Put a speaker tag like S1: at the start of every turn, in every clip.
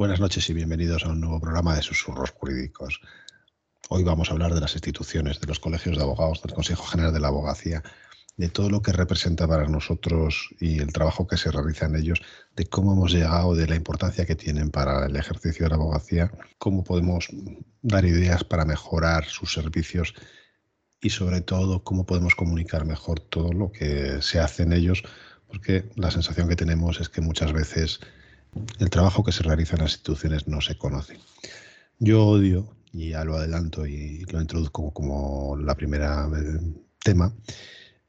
S1: Buenas noches y bienvenidos a un nuevo programa de Susurros Jurídicos. Hoy vamos a hablar de las instituciones, de los colegios de abogados, del Consejo General de la Abogacía, de todo lo que representa para nosotros y el trabajo que se realiza en ellos, de cómo hemos llegado, de la importancia que tienen para el ejercicio de la abogacía, cómo podemos dar ideas para mejorar sus servicios y sobre todo cómo podemos comunicar mejor todo lo que se hace en ellos, porque la sensación que tenemos es que muchas veces el trabajo que se realiza en las instituciones no se conoce. Yo odio, y ya lo adelanto y lo introduzco como la primera eh, tema,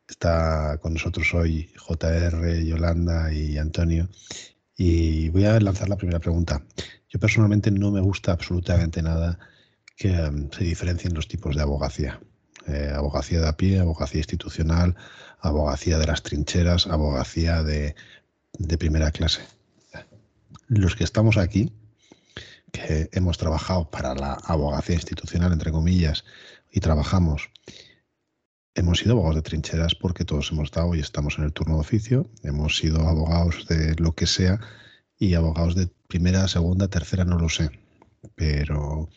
S1: está con nosotros hoy JR, Yolanda y Antonio. Y voy a lanzar la primera pregunta. Yo personalmente no me gusta absolutamente nada que em, se diferencien los tipos de abogacía. Eh, abogacía de a pie, abogacía institucional, abogacía de las trincheras, abogacía de primera clase los que estamos aquí, que hemos trabajado para la abogacía institucional, entre comillas, y trabajamos, hemos sido abogados de trincheras porque todos hemos estado y estamos en el turno de oficio, hemos sido abogados de lo que sea y abogados de primera, segunda, tercera, no lo sé. Pero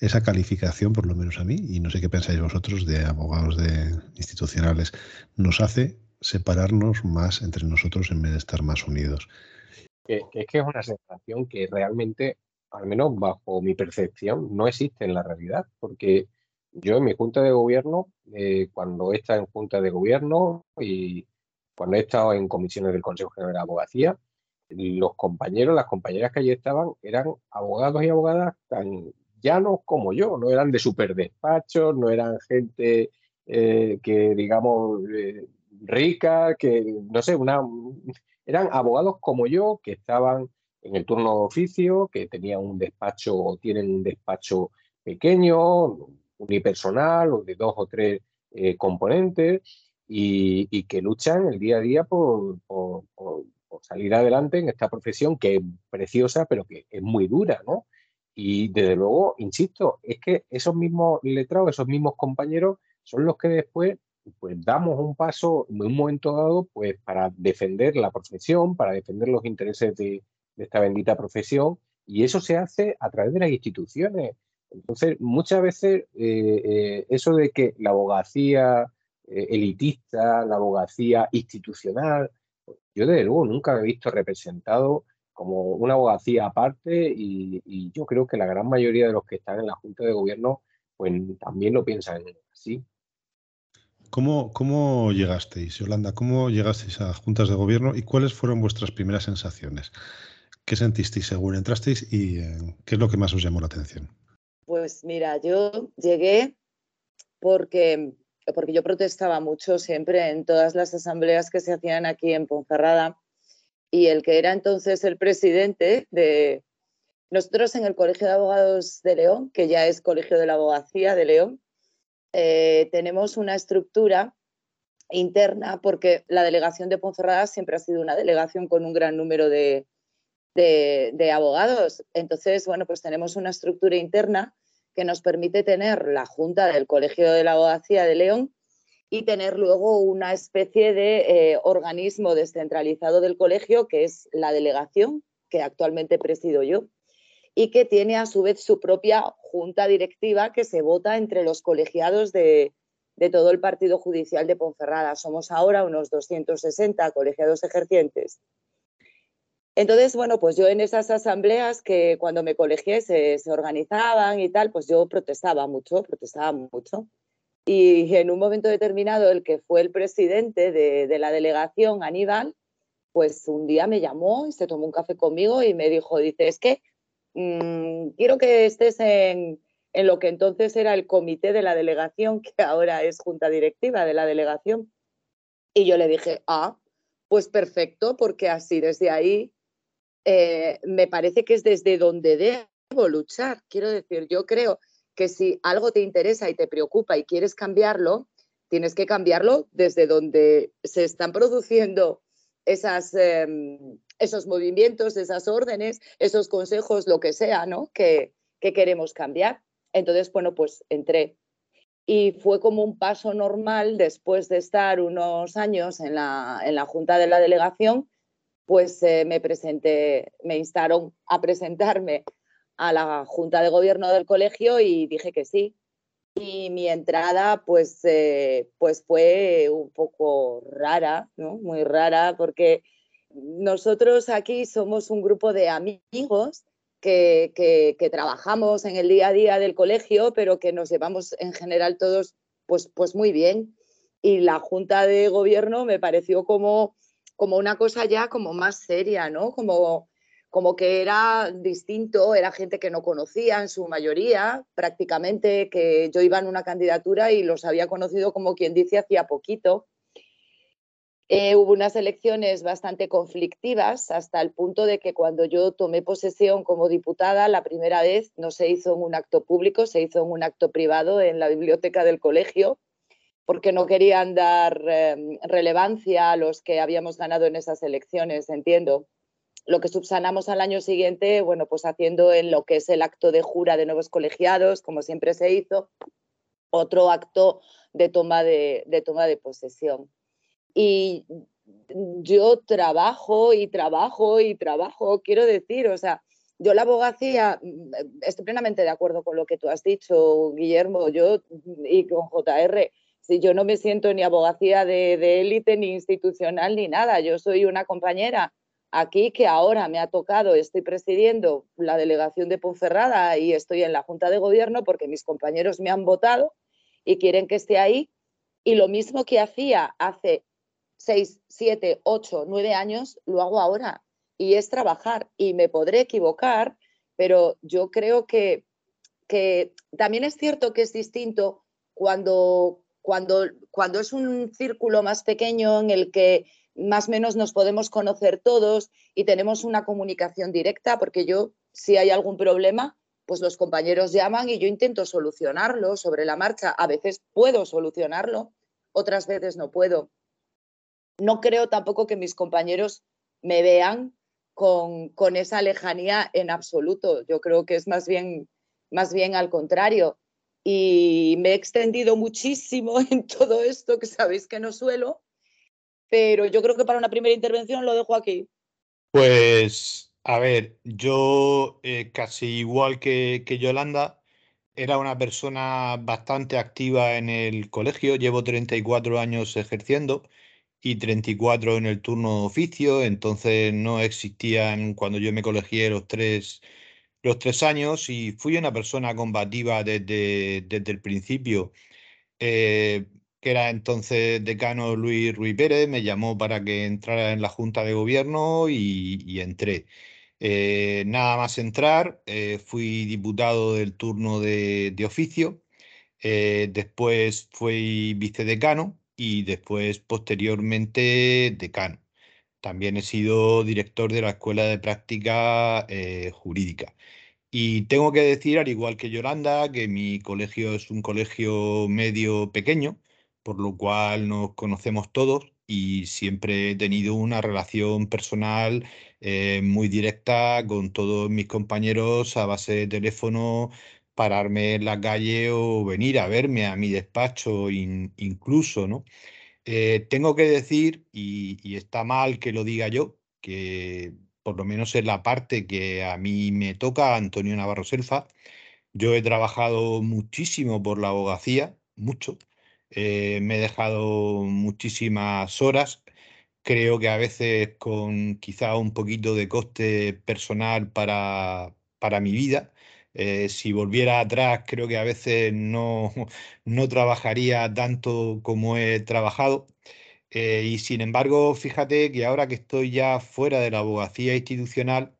S1: esa calificación, por lo menos a mí, y no sé qué pensáis vosotros de abogados de institucionales, nos hace separarnos más entre nosotros en vez de estar más unidos
S2: que, es que es una sensación que realmente, al menos bajo mi percepción, no existe en la realidad, porque yo en mi junta de gobierno, eh, cuando he estado en junta de gobierno y cuando he estado en comisiones del Consejo General de Abogacía, los compañeros, las compañeras que allí estaban eran abogados y abogadas tan llanos como yo, no eran de super despachos, no eran gente eh, que, digamos, eh, rica, que, no sé, una, eran abogados como yo que estaban en el turno de oficio, que tenían un despacho o tienen un despacho pequeño, unipersonal o de dos o tres eh, componentes y, que luchan el día a día por, salir adelante en esta profesión que es preciosa pero que es muy dura, ¿no? Y desde luego, insisto, es que esos mismos letrados, esos mismos compañeros son los que después pues damos un paso en un momento dado pues para defender la profesión, para defender los intereses de, esta bendita profesión y eso se hace a través de las instituciones. Entonces, muchas veces eh, eh, eso de que la abogacía eh, elitista, la abogacía institucional, yo desde luego nunca he visto representado como una abogacía aparte y, y, yo creo que la gran mayoría de los que están en la Junta de Gobierno pues también lo piensan así.
S1: ¿Cómo, ¿Cómo llegasteis, Yolanda? ¿Cómo llegasteis a juntas de gobierno y cuáles fueron vuestras primeras sensaciones? ¿Qué sentisteis según entrasteis y eh, qué es lo que más os llamó la atención?
S3: Pues mira, yo llegué porque, porque yo protestaba mucho siempre en todas las asambleas que se hacían aquí en Ponferrada y el que era entonces el presidente de nosotros en el Colegio de Abogados de León, que ya es Colegio de la Abogacía de León, eh, tenemos una estructura interna porque la delegación de Ponferrada siempre ha sido una delegación con un gran número de, abogados. Entonces, bueno, pues tenemos una estructura interna que nos permite tener la Junta del Colegio de la Abogacía de León y tener luego una especie de eh, organismo descentralizado del colegio que es la delegación que actualmente presido yo y que tiene a su vez su propia junta directiva que se vota entre los colegiados de, todo el partido judicial de Ponferrada. Somos ahora unos 260 colegiados ejercientes. Entonces, bueno, pues yo en esas asambleas que cuando me colegié se, organizaban y tal, pues yo protestaba mucho, protestaba mucho. Y en un momento determinado, el que fue el presidente de, de la delegación, Aníbal, pues un día me llamó y se tomó un café conmigo y me dijo, dice, es que Mm, quiero que estés en, lo que entonces era el comité de la delegación, que ahora es junta directiva de la delegación. Y yo le dije, ah, pues perfecto, porque así desde ahí eh, me parece que es desde donde debo luchar. Quiero decir, yo creo que si algo te interesa y te preocupa y quieres cambiarlo, tienes que cambiarlo desde donde se están produciendo esas, em, esos movimientos, esas órdenes, esos consejos, lo que sea, ¿no? Que, que queremos cambiar. Entonces, bueno, pues entré. Y fue como un paso normal después de estar unos años en la, en la Junta de la Delegación, pues eh, me presenté, me instaron a presentarme a la Junta de Gobierno del colegio y dije que sí. Y mi entrada, pues, eh, pues fue un poco rara, ¿no? Muy rara, porque nosotros aquí somos un grupo de amigos que, trabajamos en el día a día del colegio, pero que nos llevamos en general todos pues, pues muy bien. Y la Junta de Gobierno me pareció como, como una cosa ya como más seria, ¿no? Como, como que era distinto, era gente que no conocía en su mayoría, prácticamente que yo iba en una candidatura y los había conocido como quien dice hacía poquito. Eh, hubo unas elecciones bastante conflictivas hasta el punto de que cuando yo tomé posesión como diputada, la primera vez no se hizo en un acto público, se hizo en un acto privado en la biblioteca del colegio, porque no querían dar eh, relevancia a los que habíamos ganado en esas elecciones, entiendo lo que subsanamos al año siguiente, bueno, pues haciendo en lo que es el acto de jura de nuevos colegiados, como siempre se hizo, otro acto de, toma de posesión. Y yo trabajo y trabajo y trabajo, quiero decir, o sea, yo la abogacía, estoy plenamente de acuerdo con lo que tú has dicho, Guillermo, yo y con JR, si yo no me siento ni abogacía de élite, ni institucional, ni nada, yo soy una compañera Aquí que ahora me ha tocado, estoy presidiendo la delegación de Ponferrada y estoy en la Junta de Gobierno porque mis compañeros me han votado y quieren que esté ahí. Y lo mismo que hacía hace seis, siete, ocho, nueve años, lo hago ahora. Y es trabajar. Y me podré equivocar, pero yo creo que, que también es cierto que es distinto cuando, cuando, cuando es un círculo más pequeño en el que más o menos nos podemos conocer todos y tenemos una comunicación directa, porque yo, si hay algún problema, pues los compañeros llaman y yo intento solucionarlo sobre la marcha. A veces puedo solucionarlo, otras veces no puedo. No creo tampoco que mis compañeros me vean con, con esa lejanía en absoluto. Yo creo que es más bien, más bien al contrario. Y me he extendido muchísimo en todo esto, que sabéis que no suelo, pero yo creo que para una primera intervención lo dejo aquí.
S4: Pues, a ver, yo eh, casi igual que, que Yolanda, era una persona bastante activa en el colegio, llevo 34 años ejerciendo y 34 en el turno de oficio, entonces no existían cuando yo me colegié los tres, los tres años y fui una persona combativa desde, desde el principio. Eh, que era entonces decano Luis Ruiz Pérez, me llamó para que entrara en la Junta de Gobierno y, entré. Eh, nada más entrar, eh, fui diputado del turno de, oficio, eh, después fui vicedecano y después posteriormente decano. También he sido director de la Escuela de Práctica Jurídica. Y tengo que decir, al igual que Yolanda, que mi colegio es un colegio medio pequeño, por lo cual nos conocemos todos y siempre he tenido una relación personal eh, muy directa con todos mis compañeros a base de teléfono, pararme en la calle o venir a verme a mi despacho incluso, ¿no? Eh, tengo que decir, y, está mal que lo diga yo, que por lo menos en la parte que a mí me toca, Antonio Navarro Selfa, yo he trabajado muchísimo por la abogacía, mucho, eh, me he dejado muchísimas horas. Creo que a veces con quizá un poquito de coste personal para, para mi vida. Eh, si volviera atrás, creo que a veces no, no trabajaría tanto como he trabajado. Eh, y sin embargo, fíjate que ahora que estoy ya fuera de la abogacía institucional,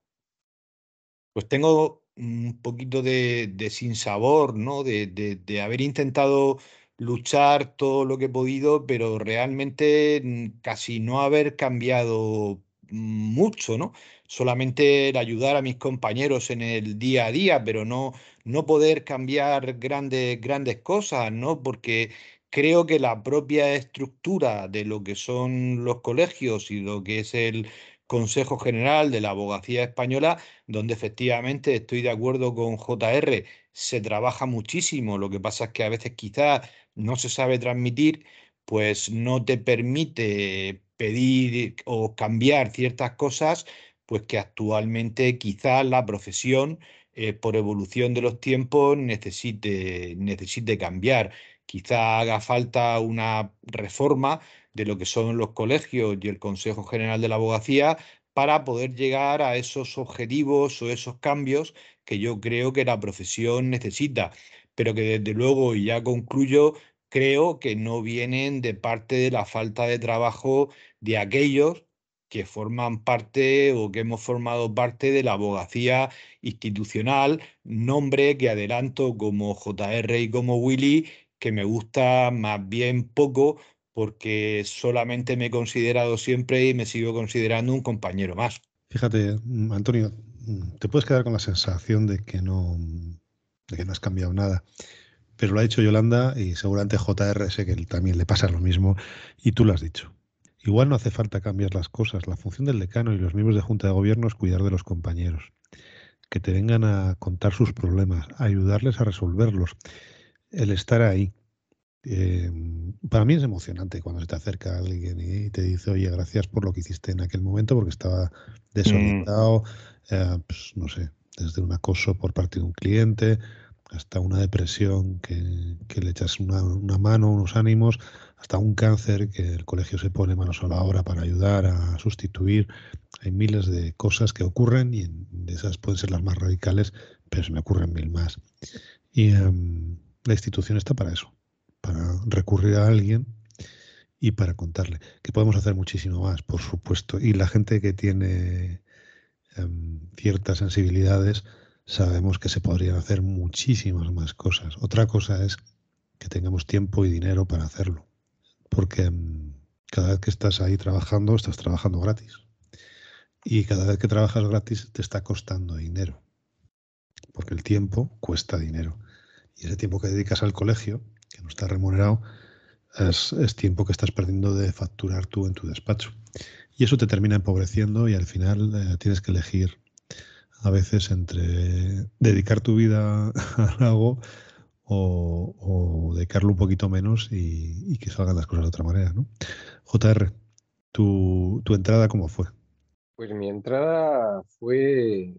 S4: pues tengo un poquito de, de sinsabor, ¿no? De, de, haber intentado luchar todo lo que he podido, pero realmente mm, casi no haber cambiado mucho, ¿no? Solamente el ayudar a mis compañeros en el día a día, pero no, no poder cambiar grandes, grandes cosas, ¿no? Porque creo que la propia estructura de lo que son los colegios y lo que es el Consejo General de la Abogacía Española, donde efectivamente estoy de acuerdo con JR, se trabaja muchísimo, lo que pasa es que a veces quizás no se sabe transmitir, pues no te permite pedir o cambiar ciertas cosas, pues que actualmente quizás la profesión, eh, por evolución de los tiempos, necesite, necesite cambiar. Quizá haga falta una reforma de lo que son los colegios y el Consejo General de la Abogacía para poder llegar a esos objetivos o esos cambios que yo creo que la profesión necesita, pero que desde luego, y ya concluyo, creo que no vienen de parte de la falta de trabajo de aquellos que forman parte o que hemos formado parte de la abogacía institucional, nombre que adelanto como JR y como Willy, que me gusta más bien poco porque solamente me he considerado siempre y me sigo considerando un compañero más.
S1: Fíjate, mm, Antonio, mm, te puedes quedar con la sensación de que no, de que no has cambiado nada. Pero lo ha dicho Yolanda y seguramente JR sé que también le pasa lo mismo y tú lo has dicho. Igual no hace falta cambiar las cosas. La función del decano y los miembros de Junta de Gobierno es cuidar de los compañeros, que te vengan a contar sus problemas, ayudarles a resolverlos, el estar ahí. Eh, para mí es emocionante cuando se te acerca alguien y te dice, oye, gracias por lo que hiciste en aquel momento, porque estaba desorientado, mm. eh, pues, no sé, desde un acoso por parte de un cliente hasta una depresión que, le echas una, mano, unos ánimos, hasta un cáncer que el colegio se pone manos a la obra para ayudar a sustituir. Hay miles de cosas que ocurren y esas pueden ser las más radicales, pero se me ocurren mil más. Y em, la institución está para eso, para recurrir a alguien y para contarle. Que podemos hacer muchísimo más, por supuesto. Y la gente que tiene em, ciertas sensibilidades sabemos que se podrían hacer muchísimas más cosas. Otra cosa es que tengamos tiempo y dinero para hacerlo. Porque em, cada vez que estás ahí trabajando, estás trabajando gratis. Y cada vez que trabajas gratis te está costando dinero. Porque el tiempo cuesta dinero. Y ese tiempo que dedicas al colegio, que no está remunerado, es, tiempo que estás perdiendo de facturar tú en tu despacho. Y eso te termina empobreciendo y al final eh, tienes que elegir a veces entre dedicar tu vida a algo o, dedicarlo un poquito menos y, que salgan las cosas de otra manera. ¿no? JR, tu, tu entrada cómo fue?
S2: Pues mi entrada fue,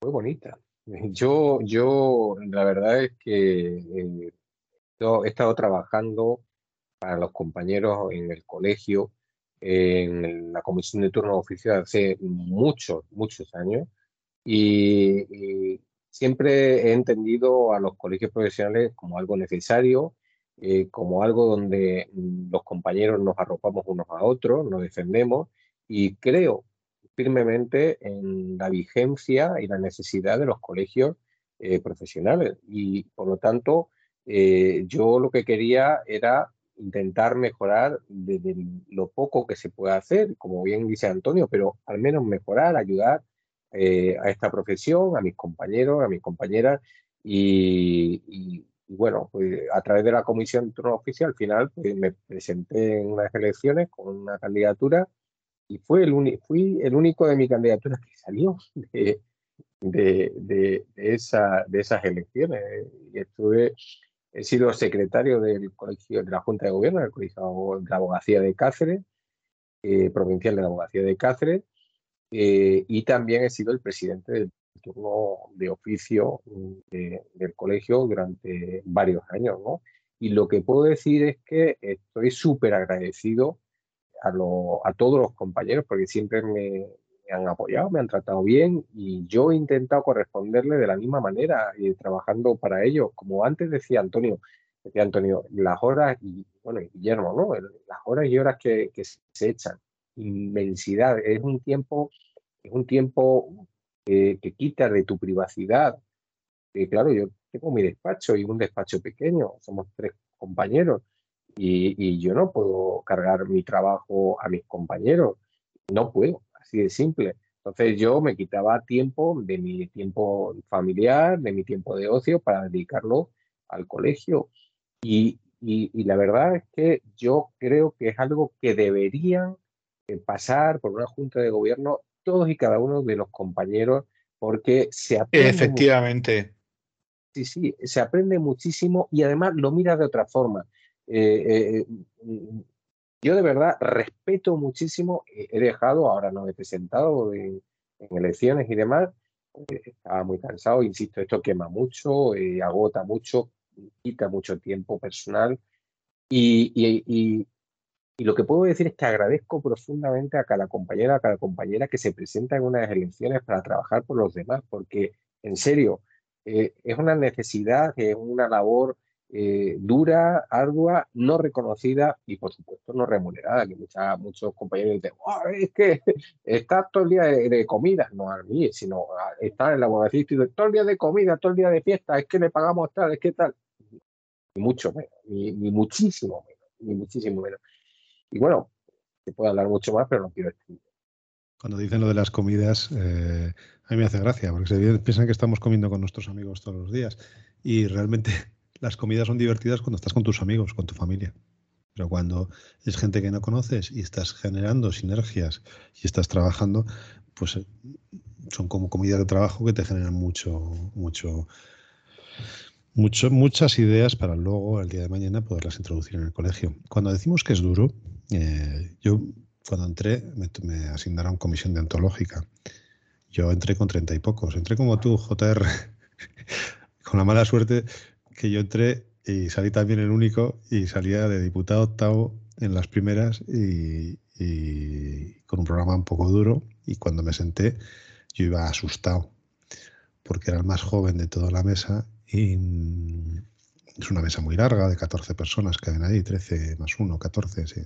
S2: fue bonita. Yo, yo, la verdad es que eh, he estado trabajando para los compañeros en el colegio, en la comisión de turno oficial hace muchos, muchos años, y, siempre he entendido a los colegios profesionales como algo necesario, eh, como algo donde los compañeros nos arropamos unos a otros, nos defendemos, y creo firmemente en la vigencia y la necesidad de los colegios eh, profesionales. Y por lo tanto, eh, yo lo que quería era intentar mejorar desde lo poco que se puede hacer, como bien dice Antonio, pero al menos mejorar, ayudar eh, a esta profesión, a mis compañeros, a mis compañeras. Y, bueno, pues a través de la comisión oficial, al final pues, me presenté en unas elecciones con una candidatura y fue el fui el único de mi candidatura que salió de, de, esa, de esas elecciones. Y estuve, he sido secretario del colegio de la Junta de Gobierno, del Colegio de la Abogacía de Cáceres, eh, provincial de la Abogacía de Cáceres, eh, y también he sido el presidente del turno de oficio del colegio durante varios años. ¿no? Y lo que puedo decir es que estoy súper agradecido a, todos los compañeros porque siempre me, han apoyado, me han tratado bien y yo he intentado corresponderle de la misma manera y trabajando para ellos. Como antes decía Antonio, decía Antonio, las horas, y bueno, Guillermo, ¿no? Las horas y horas que, se echan, inmensidad, es un tiempo, es un tiempo que quita de tu privacidad. Y claro, yo tengo mi despacho y un despacho pequeño, somos tres compañeros y, yo no puedo cargar mi trabajo a mis compañeros. no puedo, así de simple. Entonces yo me quitaba tiempo de mi tiempo familiar, de mi tiempo de ocio para dedicarlo al colegio. Y, la verdad es que yo creo que es algo que deberían eh, pasar por una junta de gobierno todos y cada uno de los compañeros porque se aprende.
S4: Efectivamente.
S2: Sí, sí, se aprende muchísimo y además lo miras de otra forma. Eh, eh, mm, yo de verdad respeto muchísimo, he dejado, ahora no he presentado en, elecciones y demás, estaba muy cansado, insisto, esto quema mucho, agota mucho, quita mucho tiempo personal y, y, y, lo que puedo decir es que agradezco profundamente a cada compañera, a cada compañera que se presenta en unas elecciones para trabajar por los demás, porque en serio, eh, es una necesidad, es una labor eh, dura, ardua, no reconocida y por supuesto no remunerada, que muchos compañeros dicen, es que está todo el día de, comida, no a mí, sino está en la abogacía y todo el día de comida, todo el día de fiesta, es que le pagamos tal, es que tal ni mucho menos, ni, muchísimo menos, ni muchísimo menos. Y bueno, se puede hablar mucho más, pero no quiero escribir.
S1: Cuando dicen lo de las comidas, eh, a mí me hace gracia, porque se piensan que estamos comiendo con nuestros amigos todos los días. Y realmente las comidas son divertidas cuando estás con tus amigos, con tu familia. Pero cuando es gente que no conoces y estás generando sinergias y estás trabajando, pues eh, son como comidas de trabajo que te generan mucho, mucho, muchas ideas para luego, el día de mañana, poderlas introducir en el colegio. Cuando decimos que es duro, eh, yo cuando entré me, asignaron comisión deontológica. Yo entré con treinta y pocos. Entré como tú, JR, con la mala suerte que yo entré y salí también el único y salía de diputado octavo en las primeras y, y con un programa un poco duro. Y cuando me senté, yo iba asustado porque era el más joven de toda la mesa y mm, es una mesa muy larga, de 14 personas que ven ahí, 13 más 1, 14. Sí.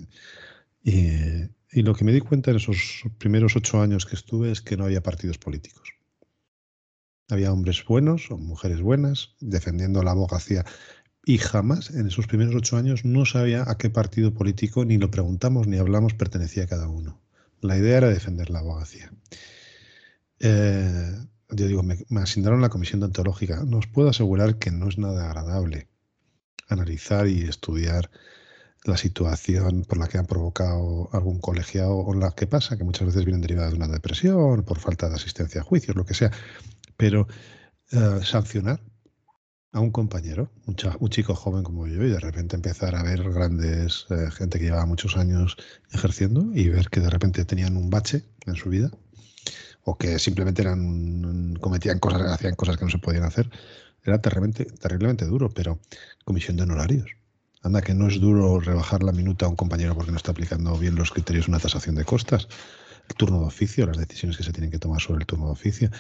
S1: Y, lo que me di cuenta en esos primeros ocho años que estuve es que no había partidos políticos. Había hombres buenos o mujeres buenas defendiendo la abogacía. Y jamás en esos primeros ocho años no sabía a qué partido político, ni lo preguntamos ni hablamos, pertenecía cada uno. La idea era defender la abogacía. Eh, yo digo, me, asignaron la comisión deontológica. Nos puedo asegurar que no es nada agradable analizar y estudiar la situación por la que han provocado algún colegiado o la que pasa, que muchas veces vienen derivadas de una depresión, por falta de asistencia a juicios, lo que sea. Pero eh, sancionar a un compañero, un, chico joven como yo, y de repente empezar a ver grandes eh, gente que llevaba muchos años ejerciendo y ver que de repente tenían un bache en su vida o que simplemente eran cometían cosas, hacían cosas que no se podían hacer, era terriblemente, terriblemente duro, pero comisión de honorarios. Anda que no es duro rebajar la minuta a un compañero porque no está aplicando bien los criterios de una tasación de costas. El turno de oficio, las decisiones que se tienen que tomar sobre el turno de oficio.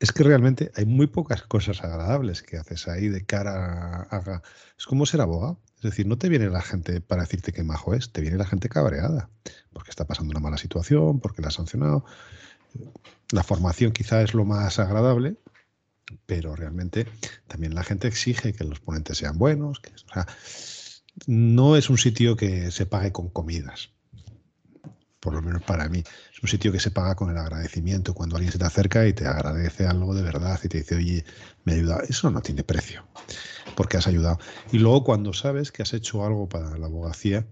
S1: Es que realmente hay muy pocas cosas agradables que haces ahí de cara a... Es como ser abogado. Es decir, no te viene la gente para decirte que majo es, te viene la gente cabreada, porque está pasando una mala situación, porque la ha sancionado. La formación quizá es lo más agradable, pero realmente también la gente exige que los ponentes sean buenos. Que, no es un sitio que se pague con comidas, por lo menos para mí. Es un sitio que se paga con el agradecimiento. Cuando alguien se te acerca y te agradece algo de verdad y te dice, oye, me ha ayudado, eso no tiene precio, porque has ayudado. Y luego cuando sabes que has hecho algo para la abogacía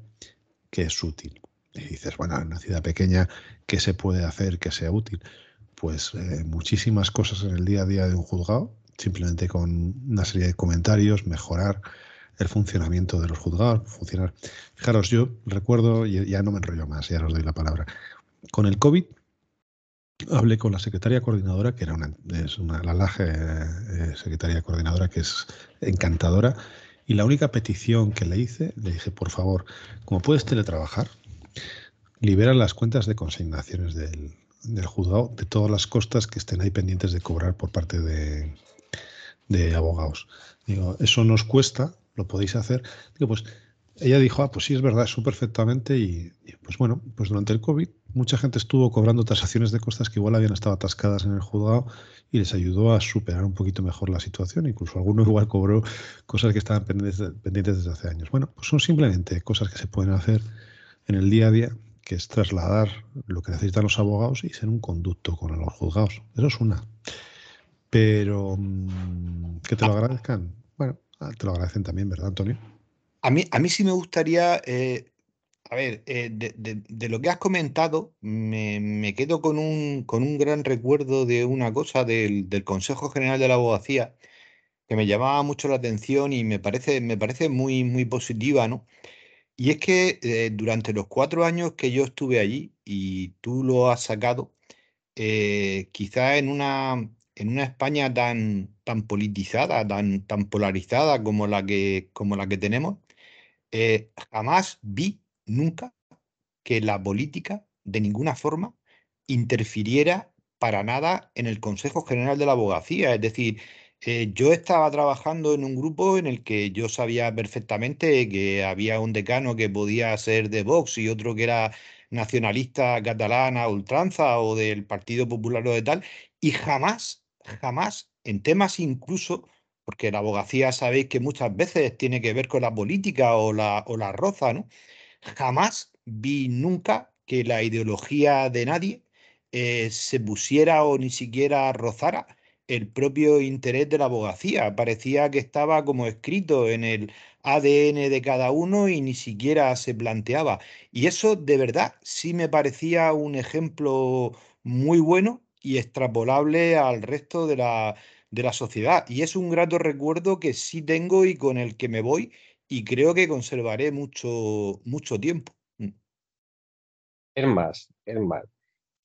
S1: que es útil. Y dices, bueno, en una ciudad pequeña, ¿qué se puede hacer que sea útil? Pues eh, muchísimas cosas en el día a día de un juzgado, simplemente con una serie de comentarios, mejorar el funcionamiento de los juzgados, funcionar. Fijaros, yo recuerdo, y ya no me enrollo más, ya os doy la palabra. Con el COVID hablé con la secretaria coordinadora, que era una, es una LAGE eh, secretaria coordinadora, que es encantadora, y la única petición que le hice, le dije, por favor, como puedes teletrabajar, libera las cuentas de consignaciones del, juzgado de todas las costas que estén ahí pendientes de cobrar por parte de, abogados. Digo, eso nos cuesta, lo podéis hacer. Digo, pues ella dijo, ah, pues sí, es verdad, eso perfectamente. Y, pues bueno, pues durante el COVID mucha gente estuvo cobrando tasaciones de costas que igual habían estado atascadas en el juzgado y les ayudó a superar un poquito mejor la situación. Incluso alguno igual cobró cosas que estaban pendientes, pendientes desde hace años. Bueno, pues son simplemente cosas que se pueden hacer en el día a día que es trasladar lo que necesitan los abogados y ser un conducto con los juzgados. Eso es una. Pero mm, que te lo agradezcan. Bueno, ah, te lo agradecen también, ¿verdad, Antonio?
S4: A mí, a mí sí me gustaría, eh, a ver, eh, de, lo que has comentado, me, quedo con un, con un, gran recuerdo de una cosa del, del, Consejo General de la Abogacía que me llamaba mucho la atención y me parece, me parece muy, muy positiva, ¿no? Y es que eh, durante los cuatro años que yo estuve allí, y tú lo has sacado, eh, quizá en una, en una España tan, tan politizada, tan, tan polarizada como la que, como la que tenemos, eh, jamás vi nunca que la política de ninguna forma interfiriera para nada en el Consejo General de la Abogacía. Es decir, eh, yo estaba trabajando en un grupo en el que yo sabía perfectamente que había un decano que podía ser de Vox y otro que era nacionalista catalana, ultranza o del Partido Popular o de tal, y jamás, jamás, en temas incluso, porque la abogacía sabéis que muchas veces tiene que ver con la política o la, o la roza, ¿no? Jamás vi nunca que la ideología de nadie eh, se pusiera o ni siquiera rozara el propio interés de la abogacía. Parecía que estaba como escrito en el ADN de cada uno y ni siquiera se planteaba. Y eso de verdad sí me parecía un ejemplo muy bueno y extrapolable al resto de la, de la sociedad. Y es un grato recuerdo que sí tengo y con el que me voy y creo que conservaré mucho, mucho tiempo. Mm.
S2: Es más, es más,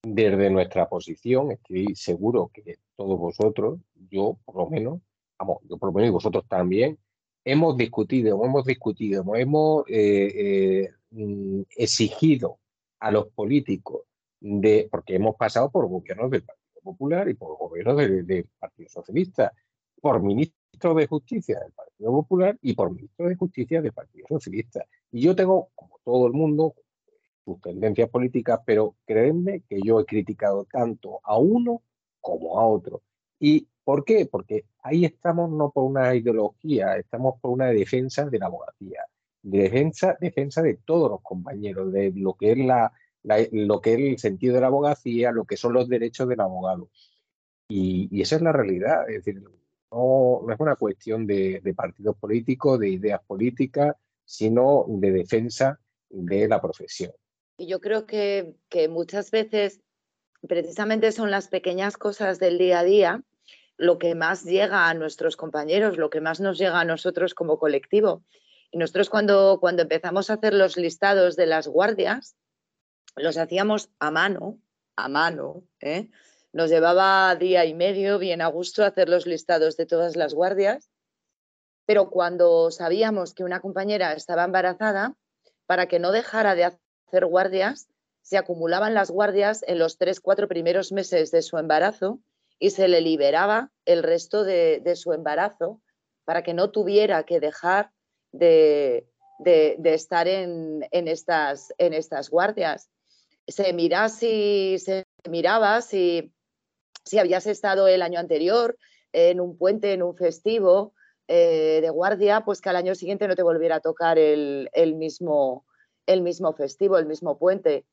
S2: desde nuestra posición, estoy seguro que todos vosotros, yo por lo menos, vamos, yo por lo menos y vosotros también, hemos discutido, hemos discutido, hemos eh, eh, mm, exigido a los políticos de, porque hemos pasado por gobiernos del Partido Popular y por gobiernos del, Partido Socialista, por ministros de Justicia del Partido Popular y por ministros de Justicia del Partido Socialista. Y yo tengo, como todo el mundo, sus tendencias políticas, pero créanme que yo he criticado tanto a uno como a otro. ¿Y por qué? Porque ahí estamos no por una ideología, estamos por una defensa de la abogacía, defensa, defensa de todos los compañeros, de lo que es la, lo que es el sentido de la abogacía, lo que son los derechos del abogado. Y, esa es la realidad, es decir, no, es una cuestión de, de partidos políticos, de ideas políticas, sino de defensa de la profesión.
S3: Y yo creo que, muchas veces precisamente son las pequeñas cosas del día a día lo que más llega a nuestros compañeros, lo que más nos llega a nosotros como colectivo. Y nosotros cuando, cuando empezamos a hacer los listados de las guardias, los hacíamos a mano, a mano. ¿eh? Nos llevaba día y medio bien a gusto hacer los listados de todas las guardias, pero cuando sabíamos que una compañera estaba embarazada, para que no dejara de hacer guardias, se acumulaban las guardias en los tres, cuatro primeros meses de su embarazo y se le liberaba el resto de, su embarazo para que no tuviera que dejar de, estar en, estas, en estas guardias. Se, mira si, se miraba si, si habías estado el año anterior en un puente, en un festivo eh, de guardia, pues que al año siguiente no te volviera a tocar el, el mismo, el mismo festivo, el mismo puente.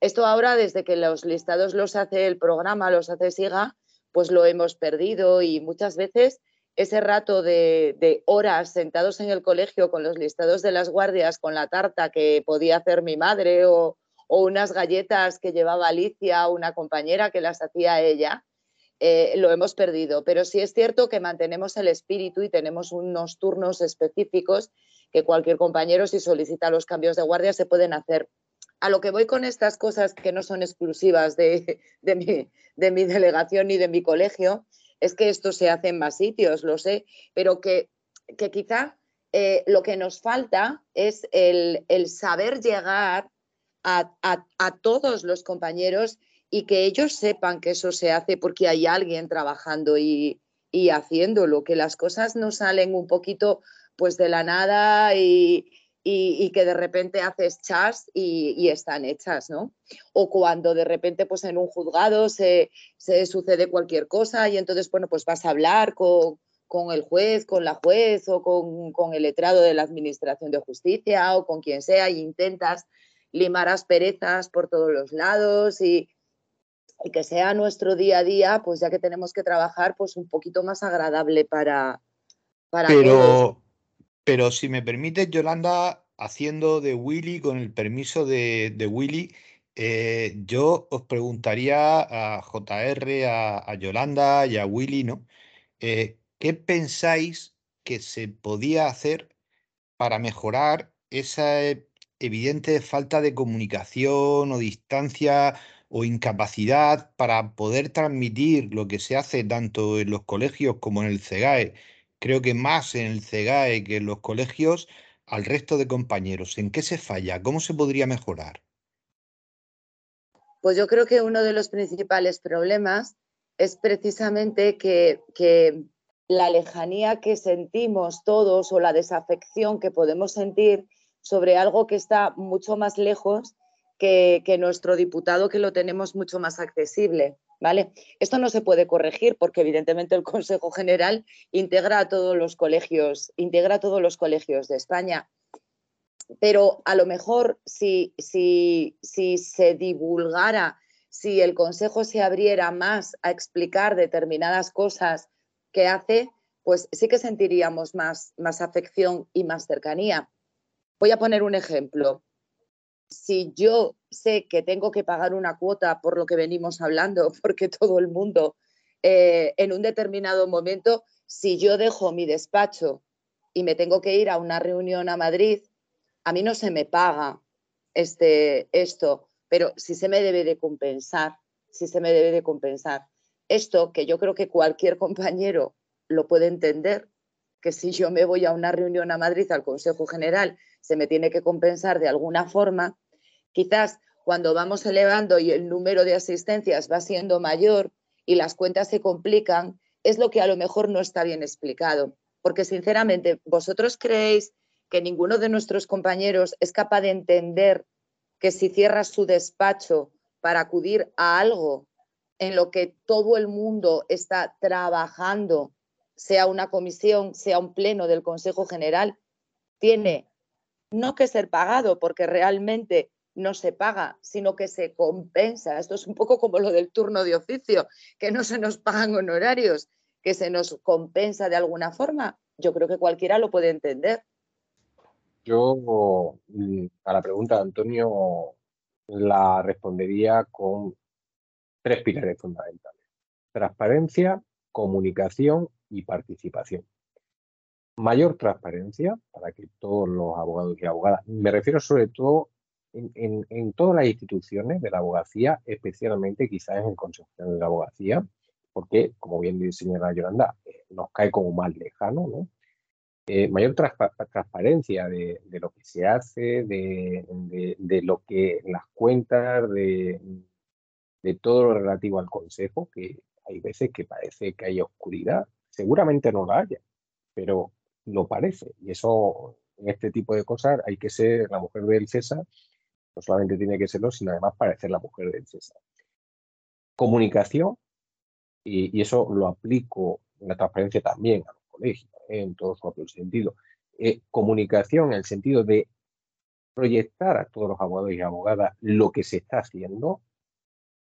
S3: Esto ahora, desde que los listados los hace el programa, los hace SIGA, pues lo hemos perdido y muchas veces ese rato de, horas sentados en el colegio con los listados de las guardias, con la tarta que podía hacer mi madre o, unas galletas que llevaba Alicia, una compañera que las hacía ella, eh, lo hemos perdido. Pero sí es cierto que mantenemos el espíritu y tenemos unos turnos específicos que cualquier compañero, si solicita los cambios de guardia, se pueden hacer. A lo que voy con estas cosas que no son exclusivas de, mi, delegación ni de mi colegio, es que esto se hace en más sitios, lo sé, pero que, quizá eh, lo que nos falta es el, saber llegar a, todos los compañeros y que ellos sepan que eso se hace porque hay alguien trabajando y, y haciéndolo, que las cosas no salen un poquito pues de la nada y, que de repente haces chas y, están hechas, ¿no? O cuando de repente pues en un juzgado se, sucede cualquier cosa y entonces, bueno, pues vas a hablar con, el juez, con la juez o con, el letrado de la Administración de Justicia o con quien sea e intentas limar asperezas por todos los lados y, que sea nuestro día a día, pues ya que tenemos que trabajar, pues un poquito más agradable para, para
S4: pero, Pero si me permite, Yolanda, haciendo de Willy, con el permiso de, Willy, eh, yo os preguntaría a JR, a, Yolanda y a Willy, ¿no? Eh, ¿Qué pensáis que se podía hacer para mejorar esa e, evidente falta de comunicación o distancia o incapacidad para poder transmitir lo que se hace tanto en los colegios como en el CEGAE? Creo que más en el CEGAE que en los colegios al resto de compañeros. ¿En qué se falla? ¿Cómo se podría mejorar?
S3: Pues yo creo que uno de los principales problemas es precisamente que, que la lejanía que sentimos todos o la desafección que podemos sentir sobre algo que está mucho más lejos que, nuestro diputado que lo tenemos mucho más accesible. ¿Vale? Esto no se puede corregir porque evidentemente el Consejo General integra a todos los colegios, integra todos los colegios de España. Pero a lo mejor si, si, si se divulgara, si el Consejo se abriera más a explicar determinadas cosas que hace, pues sí que sentiríamos más, más afección y más cercanía. Voy a poner un ejemplo. Si yo sé que tengo que pagar una cuota por lo que venimos hablando, porque todo el mundo eh, en un determinado momento, si yo dejo mi despacho y me tengo que ir a una reunión a Madrid, a mí no se me paga este, esto, pero sí se me debe de compensar, sí se me debe de compensar. Esto que yo creo que cualquier compañero lo puede entender, que si yo me voy a una reunión a Madrid al Consejo General, se me tiene que compensar de alguna forma, quizás cuando vamos elevando y el número de asistencias va siendo mayor y las cuentas se complican, es lo que a lo mejor no está bien explicado. Porque sinceramente, ¿vosotros creéis que ninguno de nuestros compañeros es capaz de entender que si cierra su despacho para acudir a algo en lo que todo el mundo está trabajando, sea una comisión, sea un pleno del Consejo General, tiene no que ser pagado, porque realmente no se paga, sino que se compensa. Esto es un poco como lo del turno de oficio, que no se nos pagan honorarios, que se nos compensa de alguna forma. Yo creo que cualquiera lo puede entender.
S2: Yo mm, a la pregunta de Antonio la respondería con tres pilares fundamentales. Transparencia, comunicación y participación. Mayor transparencia para que todos los abogados y abogadas, me refiero sobre todo en, todas las instituciones de la abogacía, especialmente quizás en el Consejo de la Abogacía, porque, como bien señora Yolanda, eh, nos cae como más lejano, ¿no? Eh, mayor transparencia de, lo que se hace, de, de, lo que las cuentas, de, de todo lo relativo al Consejo, que hay veces que parece que hay oscuridad. Seguramente no la haya, pero lo parece. Y eso, en este tipo de cosas, hay que ser la mujer del César. No solamente tiene que serlo, sino además parecer la mujer del César. Comunicación, y, eso lo aplico en la transparencia también a los colegios, ¿eh? en todo su sentido. Eh, comunicación en el sentido de proyectar a todos los abogados y abogadas lo que se está haciendo,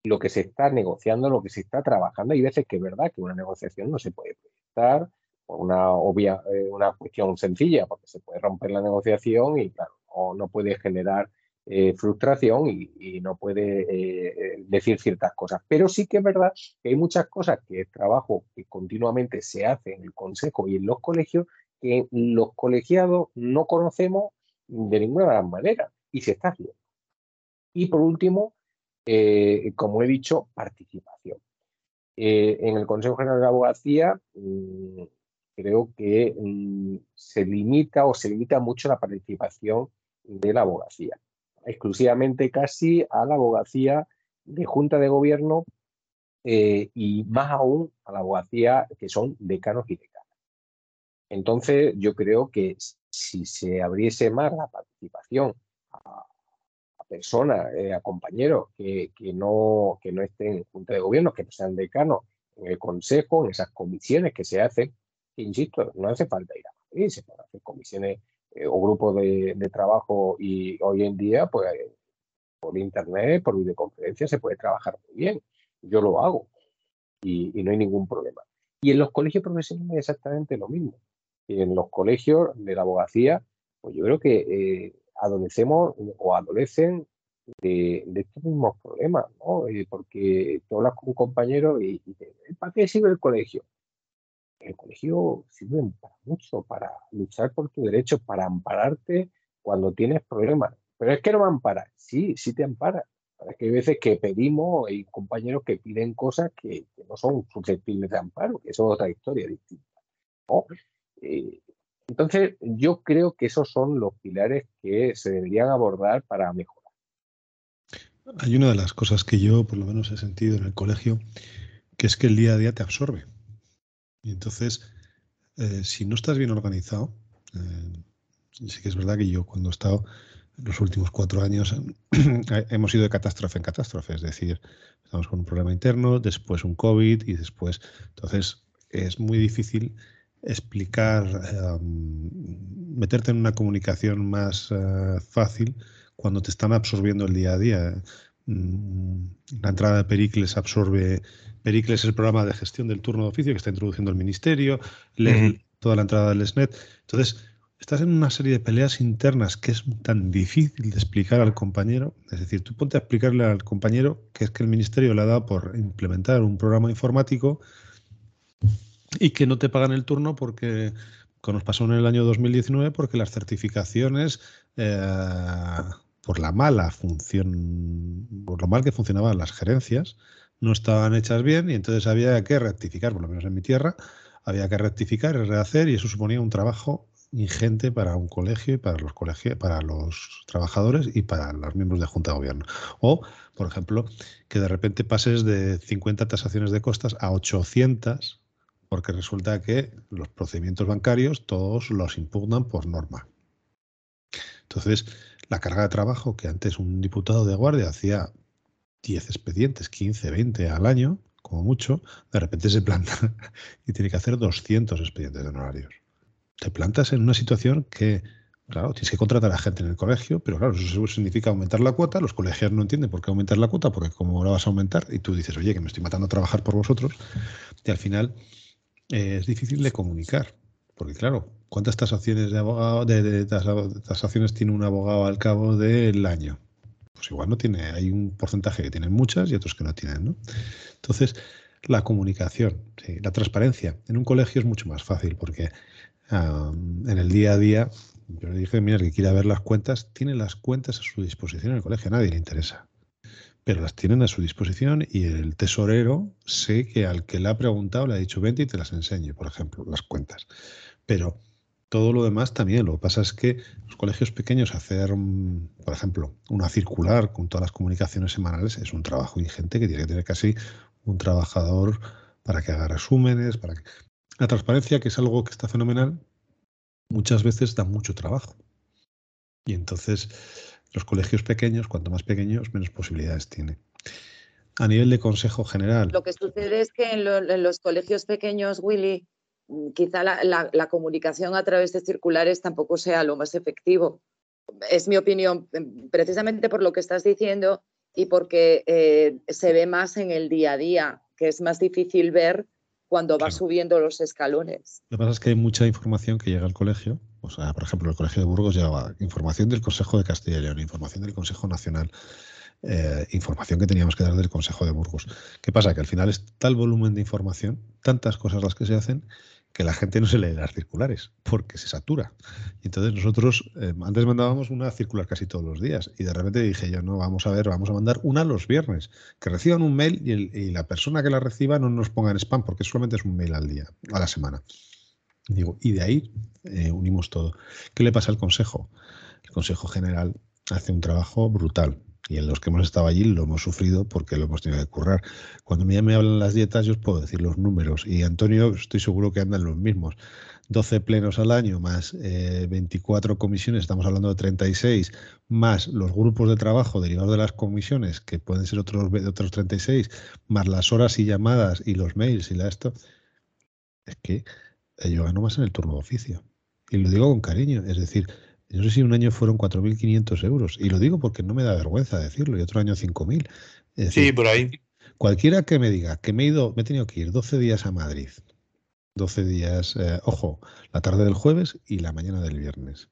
S2: lo que se está negociando, lo que se está trabajando. Hay veces que es verdad que una negociación no se puede proyectar por una obvia, eh, una cuestión sencilla, porque se puede romper la negociación y claro, no, puede generar eh, frustración y, no puede eh, decir ciertas cosas. Pero sí que es verdad que hay muchas cosas que es trabajo que continuamente se hace en el Consejo y en los colegios que los colegiados no conocemos de ninguna de las maneras y se está haciendo. Y por último, eh, como he dicho, participación. Eh, en el Consejo General de Abogacía mm, creo que mm, se limita o se limita mucho la participación de la abogacía, exclusivamente casi a la abogacía de Junta de Gobierno eh, y más aún a la abogacía que son decanos y decanas. Entonces, yo creo que si se abriese más la participación a, personas, eh, a compañeros que, que, no, que no estén en junta de gobierno, que no sean decanos en el consejo, en esas comisiones que se hacen, insisto, no hace falta ir a Madrid, se pueden hacer comisiones eh, o grupos de, trabajo y hoy en día, pues por internet, por videoconferencia, se puede trabajar muy bien. Yo lo hago y, no hay ningún problema. Y en los colegios profesionales es exactamente lo mismo. En los colegios de la abogacía, pues yo creo que eh, adolecemos o adolecen de, estos mismos problemas, ¿no? Eh, porque tú hablas con un compañero y, y ¿para qué sirve el colegio? El colegio sirve para mucho, para luchar por tus derechos, para ampararte cuando tienes problemas. Pero es que no me ampara. Sí, sí te ampara. Es que hay veces que pedimos, hay compañeros que piden cosas que, no son susceptibles de amparo, que eso es otra historia distinta. Eh, entonces, yo creo que esos son los pilares que se deberían abordar para mejorar.
S1: Hay una de las cosas que yo, por lo menos, he sentido en el colegio, que es que el día a día te absorbe. Y entonces, eh, si no estás bien organizado, eh, sí que es verdad que yo cuando he estado los últimos cuatro años hemos ido de catástrofe en catástrofe, es decir, estamos con un problema interno, después un COVID y después, entonces es muy difícil explicar, em, meterte en una comunicación más eh, fácil cuando te están absorbiendo el día a día. Mm, la entrada de Pericles absorbe, Pericles es el programa de gestión del turno de oficio que está introduciendo el ministerio, toda la entrada del SNET. Entonces, estás en una serie de peleas internas que es tan difícil de explicar al compañero. Es decir, tú ponte a explicarle al compañero que es que el ministerio le ha dado por implementar un programa informático y que no te pagan el turno porque, como nos pasó en el año 2019, porque las certificaciones, eh, por la mala función, por lo mal que funcionaban las gerencias, no estaban hechas bien y entonces había que rectificar, por lo menos en mi tierra, había que rectificar y rehacer y eso suponía un trabajo ingente para un colegio y para los colegios, para los trabajadores y para los miembros de Junta de Gobierno. O, por ejemplo, que de repente pases de 50 tasaciones de costas a 800 porque resulta que los procedimientos bancarios todos los impugnan por norma. Entonces, la carga de trabajo que antes un diputado de guardia hacía 10 expedientes, 15, 20 al año, como mucho, de repente se planta y tiene que hacer 200 expedientes de honorarios. Te plantas en una situación que, claro, tienes que contratar a gente en el colegio, pero claro, eso significa aumentar la cuota, los colegios no entienden por qué aumentar la cuota, porque cómo la vas a aumentar, y tú dices, oye, que me estoy matando a trabajar por vosotros, y al final eh, es difícil de comunicar, porque claro, ¿cuántas tasaciones de abogado, de, tasaciones tiene un abogado al cabo del año? Pues igual no tiene, hay un porcentaje que tienen muchas y otros que no tienen, ¿no? Entonces, la comunicación, la transparencia. En un colegio es mucho más fácil porque en el día a día, yo le dije, mira, que quiera ver las cuentas, tiene las cuentas a su disposición en el colegio, a nadie le interesa. Pero las tienen a su disposición y el tesorero sé que al que le ha preguntado le ha dicho, vente y te las enseño, por ejemplo, las cuentas. Pero todo lo demás también. Lo que pasa es que los colegios pequeños hacer, por ejemplo, una circular con todas las comunicaciones semanales es un trabajo ingente que tiene que tener casi un trabajador para que haga resúmenes, para que... La transparencia, que es algo que está fenomenal, muchas veces da mucho trabajo. Y entonces los colegios pequeños, cuanto más pequeños, menos posibilidades tiene. A nivel de consejo general.
S3: Lo que sucede es que en, los colegios pequeños, Willy, mm, quizá la, comunicación a través de circulares tampoco sea lo más efectivo. Es mi opinión, mm, precisamente por lo que estás diciendo y porque eh, se ve más en el día a día, que es más difícil ver cuando va subiendo los escalones.
S1: Lo que pasa es que hay mucha información que llega al colegio. O sea, por ejemplo, el Colegio de Burgos lleva información del Consejo de Castilla y León, información del Consejo Nacional, eh, información que teníamos que dar del Consejo de Burgos. ¿Qué pasa? Que al final es tal volumen de información, tantas cosas las que se hacen, que la gente no se lee las circulares porque se satura. Y entonces nosotros eh, antes mandábamos una circular casi todos los días y de repente dije yo, no, vamos a ver, vamos a mandar una los viernes, que reciban un mail y, la persona que la reciba no nos ponga en spam porque solamente es un mail al día, a la semana. Digo, y de ahí eh, unimos todo. ¿Qué le pasa al Consejo? El Consejo General hace un trabajo brutal y en los que hemos estado allí lo hemos sufrido porque lo hemos tenido que currar. Cuando me, me hablan las dietas, yo os puedo decir los números y Antonio estoy seguro que andan los mismos. 12 plenos al año más 24 eh, comisiones, estamos hablando de 36, más los grupos de trabajo derivados de las comisiones, que pueden ser otros, otros 36, más las horas y llamadas y los mails y la esto, es que yo gano más en el turno de oficio. Y lo digo con cariño, es decir, no sé si un año fueron 4.500 euros. Y lo digo porque no me da vergüenza decirlo, y otro año 5.000.
S4: Sí, por ahí.
S1: Cualquiera que me diga que me he ido, me he tenido que ir 12 días a Madrid, 12 días, eh, ojo, la tarde del jueves y la mañana del viernes,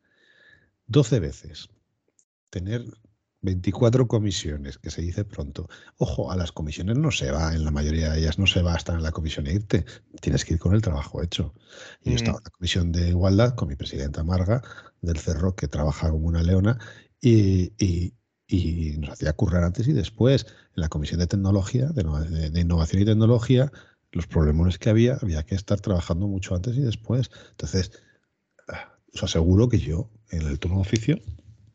S1: 12 veces, tener 24 comisiones, que se dice pronto. Ojo, a las comisiones no se va, en la mayoría de ellas no se va a estar en la comisión e irte. Tienes que ir con el trabajo hecho. Y yo estaba en la comisión de igualdad con mi presidenta Marga del Cerro, que trabaja como una leona, y, nos hacía currar antes y después. En la comisión de tecnología, de, innovación y tecnología, los problemas que había, había que estar trabajando mucho antes y después. Entonces, ah, os aseguro que yo, en el turno de oficio,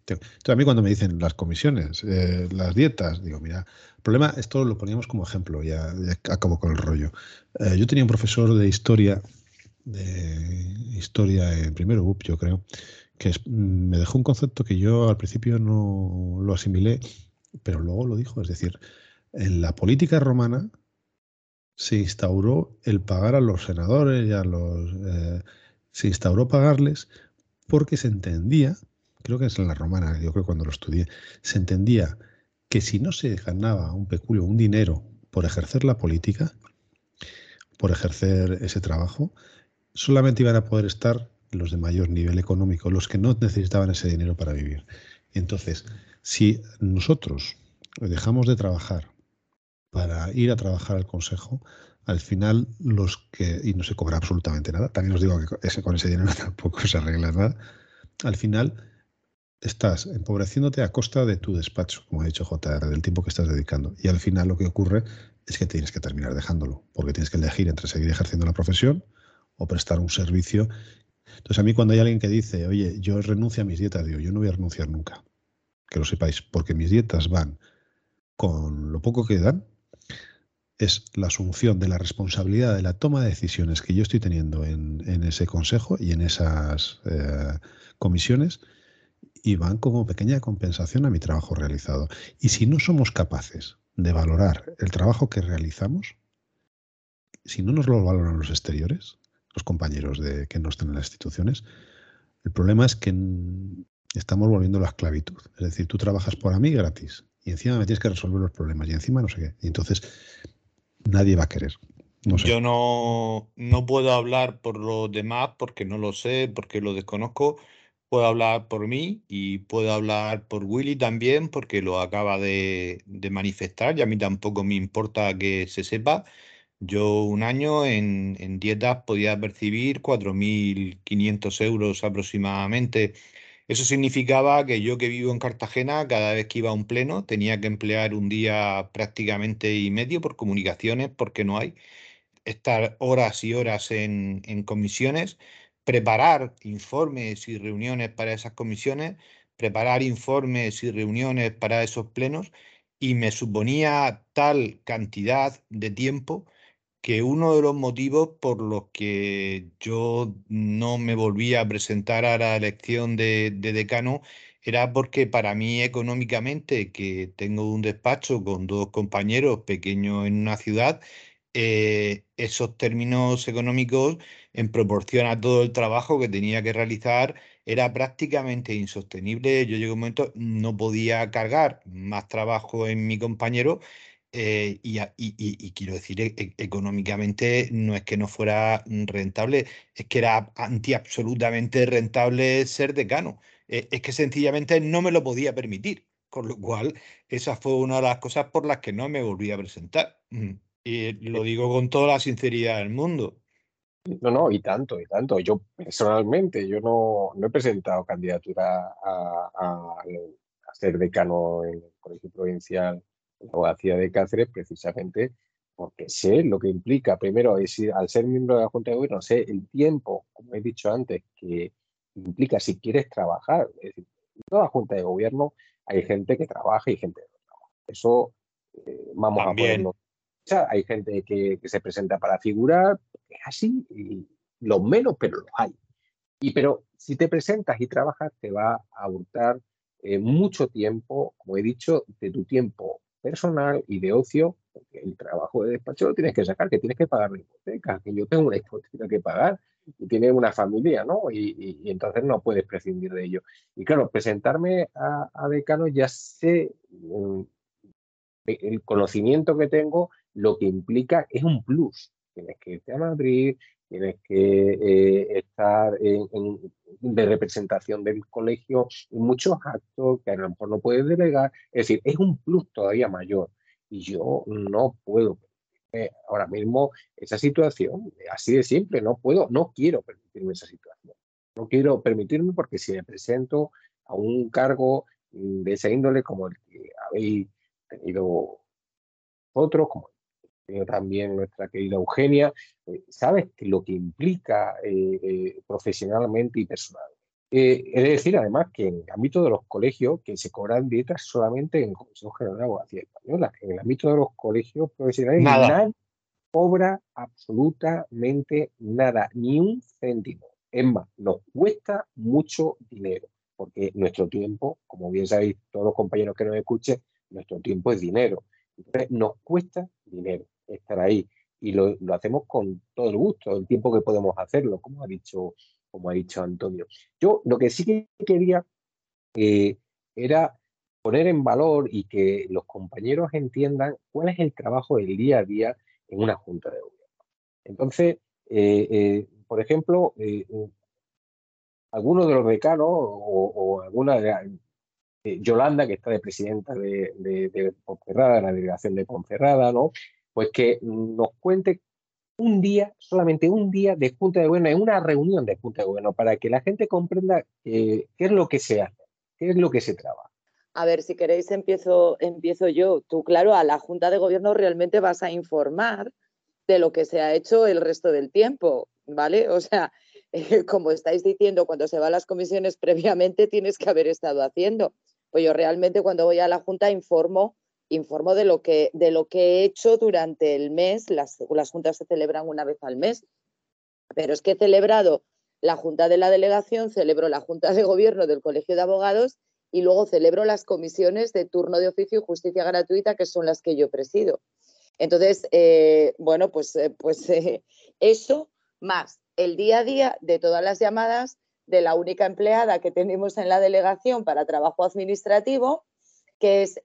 S1: entonces, a mí cuando me dicen las comisiones, eh, las dietas, digo, mira, el problema, esto lo poníamos como ejemplo, ya, acabo con el rollo. Eh, yo tenía un profesor de historia, de historia en primero UP, yo creo, que me dejó un concepto que yo al principio no lo asimilé, pero luego lo dijo. Es decir, en la política romana se instauró el pagar a los senadores y a los... Eh, se instauró pagarles porque se entendía creo que es en la romana, yo creo cuando lo estudié, se entendía que si no se ganaba un peculio, un dinero por ejercer la política, por ejercer ese trabajo, solamente iban a poder estar los de mayor nivel económico, los que no necesitaban ese dinero para vivir. Entonces, si nosotros dejamos de trabajar para ir a trabajar al Consejo, al final los que, y no se cobra absolutamente nada, también os digo que ese, con ese dinero tampoco se arregla nada, al final estás empobreciéndote a costa de tu despacho, como ha dicho JR, del tiempo que estás dedicando. Y al final lo que ocurre es que tienes que terminar dejándolo, porque tienes que elegir entre seguir ejerciendo la profesión o prestar un servicio. Entonces a mí cuando hay alguien que dice, oye, yo renuncio a mis dietas, digo, yo no voy a renunciar nunca, que lo sepáis, porque mis dietas van con lo poco que dan, es la asunción de la responsabilidad de la toma de decisiones que yo estoy teniendo en, ese consejo y en esas eh, comisiones y van como pequeña compensación a mi trabajo realizado. Y si no somos capaces de valorar el trabajo que realizamos, si no nos lo valoran los exteriores, los compañeros de, que no están en las instituciones, el problema es que estamos volviendo a la esclavitud. Es decir, tú trabajas por mí gratis y encima me tienes que resolver los problemas y encima no sé qué. Y entonces nadie va a querer.
S4: Yo no, no puedo hablar por los demás porque no lo sé, porque lo desconozco puedo hablar por mí y puedo hablar por Willy también, porque lo acaba de, manifestar y a mí tampoco me importa que se sepa. Yo un año en, en dietas podía percibir 4.500 euros aproximadamente. Eso significaba que yo que vivo en Cartagena, cada vez que iba a un pleno, tenía que emplear un día prácticamente y medio por comunicaciones, porque no hay. Estar horas y horas en, en comisiones preparar informes y reuniones para esas comisiones, preparar informes y reuniones para esos plenos y me suponía tal cantidad de tiempo que uno de los motivos por los que yo no me volvía a presentar a la elección de, decano era porque para mí económicamente, que tengo un despacho con dos compañeros pequeños en una ciudad, eh, esos términos económicos en proporción a todo el trabajo que tenía que realizar, era prácticamente insostenible. Yo llegué a un momento, no podía cargar más trabajo en mi compañero eh, y, quiero decir, e, e, económicamente no es que no fuera rentable, es que era anti absolutamente rentable ser decano. Eh, es que sencillamente no me lo podía permitir, con lo cual esa fue una de las cosas por las que no me volví a presentar. Y lo digo con toda la sinceridad del mundo.
S2: No, no, y tanto, y tanto. Yo personalmente, yo no, no he presentado candidatura a, a, ser decano en el Colegio Provincial de Abogacía de Cáceres precisamente porque sé lo que implica, primero, es, al ser miembro de la Junta de Gobierno, sé el tiempo, como he dicho antes, que implica si quieres trabajar. Es decir, en toda la Junta de Gobierno hay gente que trabaja y gente que no trabaja. Eso eh, vamos a ponerlo hay gente que, se presenta para figurar, es así, y lo menos, pero lo hay. Y pero si te presentas y trabajas, te va a hurtar eh, mucho tiempo, como he dicho, de tu tiempo personal y de ocio, porque el trabajo de despacho lo tienes que sacar, que tienes que pagar la hipoteca, que yo tengo una hipoteca que pagar, y tiene una familia, ¿no? Y, entonces no puedes prescindir de ello. Y claro, presentarme a, a decano ya sé mm, el conocimiento que tengo, lo que implica es un plus. Tienes que irte a Madrid, tienes que eh, estar en, de representación del colegio en muchos actos que a lo mejor no puedes delegar. Es decir, es un plus todavía mayor. Y yo no puedo ahora mismo esa situación, así de simple, no puedo, no quiero permitirme esa situación. No quiero permitirme porque si me presento a un cargo de esa índole como el que habéis tenido otros, como también nuestra querida Eugenia, eh, sabes lo que implica eh, eh, profesionalmente y personal. es decir, además, que en el ámbito de los colegios, que se cobran dietas solamente en el Consejo General de Abogacía Española, en el ámbito de los colegios profesionales, nada. nadie cobra absolutamente nada, ni un céntimo. Es más, nos cuesta mucho dinero, porque nuestro tiempo, como bien sabéis todos los compañeros que nos escuchen, nuestro tiempo es dinero. Entonces, nos cuesta dinero estar ahí y lo, hacemos con todo el gusto, el tiempo que podemos hacerlo, como ha dicho, como ha dicho Antonio. Yo lo que sí que quería eh, era poner en valor y que los compañeros entiendan cuál es el trabajo del día a día en una junta de gobierno. Entonces, eh, eh, por ejemplo, algunos de los decanos o, alguna de Yolanda, que está de presidenta de, de, de Ponferrada, de la delegación de Ponferrada, ¿no? Pues que nos cuente un día, solamente un día de Junta de Gobierno, en una reunión de Junta de Gobierno, para que la gente comprenda eh, qué es lo que se hace, qué es lo que se trabaja.
S3: A ver, si queréis empiezo, empiezo yo. Tú, claro, a la Junta de Gobierno realmente vas a informar de lo que se ha hecho el resto del tiempo, ¿vale? O sea, como estáis diciendo, cuando se va a las comisiones previamente tienes que haber estado haciendo. Pues yo realmente cuando voy a la Junta informo informo de lo que, de lo que he hecho durante el mes. Las, las juntas se celebran una vez al mes, pero es que he celebrado la junta de la delegación, celebro la junta de gobierno del Colegio de Abogados y luego celebro las comisiones de turno de oficio y justicia gratuita, que son las que yo presido. Entonces, eh, bueno, pues, eh, pues eh, eso más el día a día de todas las llamadas de la única empleada que tenemos en la delegación para trabajo administrativo, que es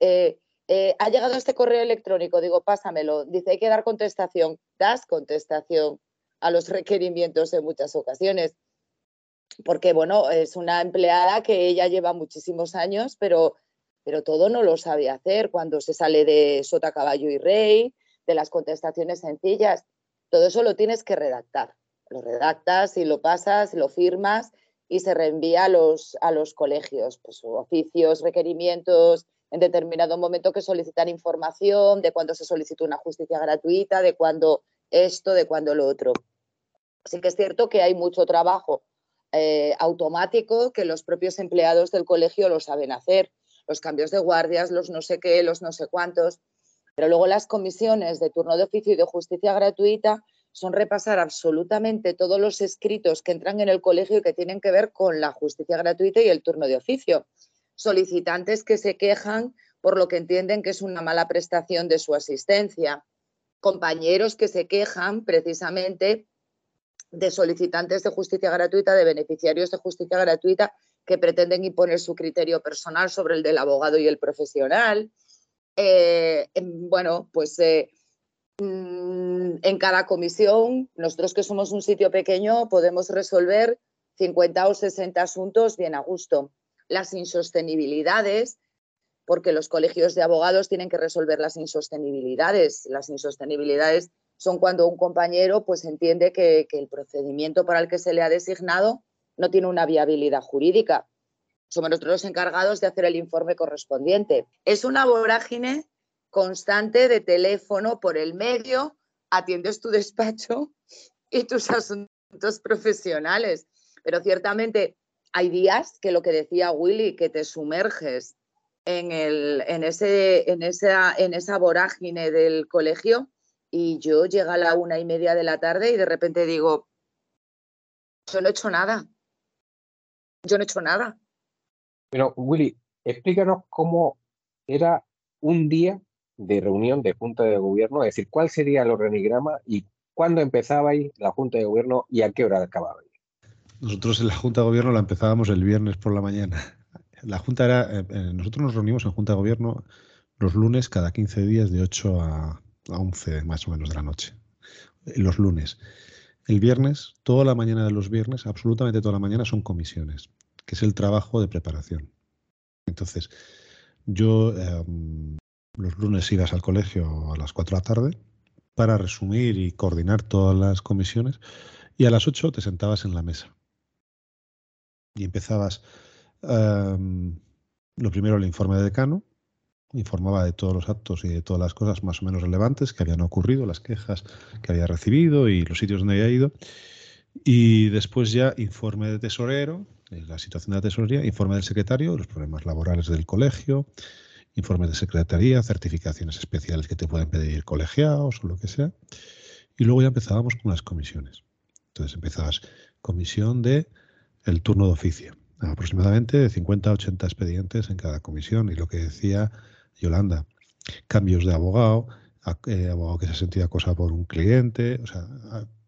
S3: eh, ha llegado este correo electrónico, digo, pásamelo, dice, hay que dar contestación, das contestación a los requerimientos en muchas ocasiones, porque, bueno, es una empleada que ella lleva muchísimos años, pero, pero todo no lo sabe hacer. Cuando se sale de sota, caballo y rey, de las contestaciones sencillas, todo eso lo tienes que redactar, lo redactas y lo pasas, lo firmas y se reenvía a los, a los colegios, pues oficios, requerimientos, en determinado momento que solicitar información de cuándo se solicitó una justicia gratuita, de cuándo esto, de cuándo lo otro. Sí que es cierto que hay mucho trabajo eh, automático que los propios empleados del colegio lo saben hacer, los cambios de guardias, los no sé qué, los no sé cuántos, pero luego las comisiones de turno de oficio y de justicia gratuita son repasar absolutamente todos los escritos que entran en el colegio y que tienen que ver con la justicia gratuita y el turno de oficio solicitantes que se quejan por lo que entienden que es una mala prestación de su asistencia, compañeros que se quejan precisamente de solicitantes de justicia gratuita, de beneficiarios de justicia gratuita que pretenden imponer su criterio personal sobre el del abogado y el profesional. Eh, bueno, pues eh, mm, en cada comisión, nosotros que somos un sitio pequeño, podemos resolver 50 o 60 asuntos bien a gusto las insostenibilidades, porque los colegios de abogados tienen que resolver las insostenibilidades. Las insostenibilidades son cuando un compañero pues, entiende que, el procedimiento para el que se le ha designado no tiene una viabilidad jurídica. Somos nosotros los encargados de hacer el informe correspondiente. Es una vorágine constante de teléfono por el medio, atiendes tu despacho y tus asuntos profesionales. Pero ciertamente hay días que lo que decía Willy, que te sumerges en, el, en, ese, en, esa, en esa vorágine del colegio y yo llega a la una y media de la tarde y de repente digo, yo no he hecho nada. Yo no he hecho nada.
S2: Pero Willy, explícanos cómo era un día de reunión de Junta de Gobierno, es decir, cuál sería el organigrama y ¿cuándo empezabais la Junta de Gobierno y a qué hora acababais?
S1: Nosotros en la Junta de Gobierno la empezábamos el viernes por la mañana. La Junta era, eh, eh, nosotros nos reunimos en Junta de Gobierno los lunes cada 15 días de 8 a, 11 más o menos de la noche. Los lunes. El viernes, toda la mañana de los viernes, absolutamente toda la mañana son comisiones, que es el trabajo de preparación. Entonces, yo em, los lunes ibas al colegio a las 4 de la tarde para resumir y coordinar todas las comisiones y a las 8 te sentabas en la mesa y empezabas em, lo primero el informe de decano, informaba de todos los actos y de todas las cosas más o menos relevantes que habían ocurrido, las quejas que había recibido y los sitios donde había ido. Y después ya informe de tesorero, la situación de la tesorería, informe del secretario, los problemas laborales del colegio, informes de secretaría, certificaciones especiales que te pueden pedir colegiados o lo que sea. Y luego ya empezábamos con las comisiones. Entonces empezabas comisión de el turno de oficio, aproximadamente de 50 a 80 expedientes en cada comisión. Y lo que decía Yolanda, cambios de abogado, eh, abogado que se sentía acosado por un cliente, o sea,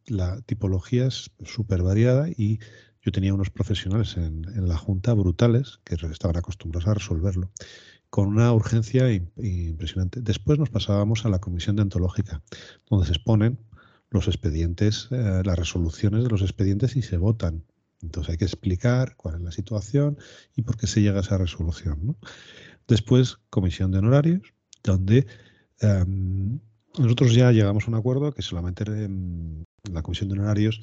S1: la tipología es súper variada y yo tenía unos profesionales en, la Junta brutales que estaban acostumbrados a resolverlo con una urgencia impresionante. Después nos pasábamos a la comisión deontológica, donde se exponen los expedientes, eh, las resoluciones de los expedientes y se votan. Entonces hay que explicar cuál es la situación y por qué se llega a esa resolución. Después, comisión de honorarios, donde em, nosotros ya llegamos a un acuerdo que solamente em, la comisión de honorarios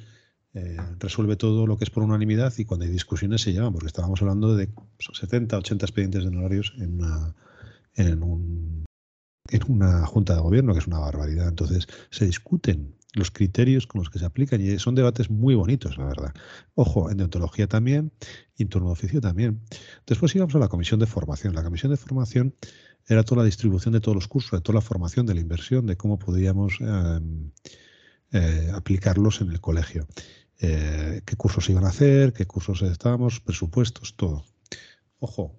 S1: eh, resuelve todo lo que es por unanimidad y cuando hay discusiones se llaman, porque estábamos hablando de 70, 80 expedientes de honorarios en una, en, un, en una junta de gobierno, que es una barbaridad. Entonces se discuten los criterios con los que se aplican y son debates muy bonitos, la verdad. Ojo, en deontología también en turno de oficio también. Después íbamos a la comisión de formación. La comisión de formación era toda la distribución de todos los cursos, de toda la formación, de la inversión, de cómo podíamos em, eh, aplicarlos en el colegio. Eh, qué cursos iban a hacer, qué cursos estábamos, presupuestos, todo. Ojo,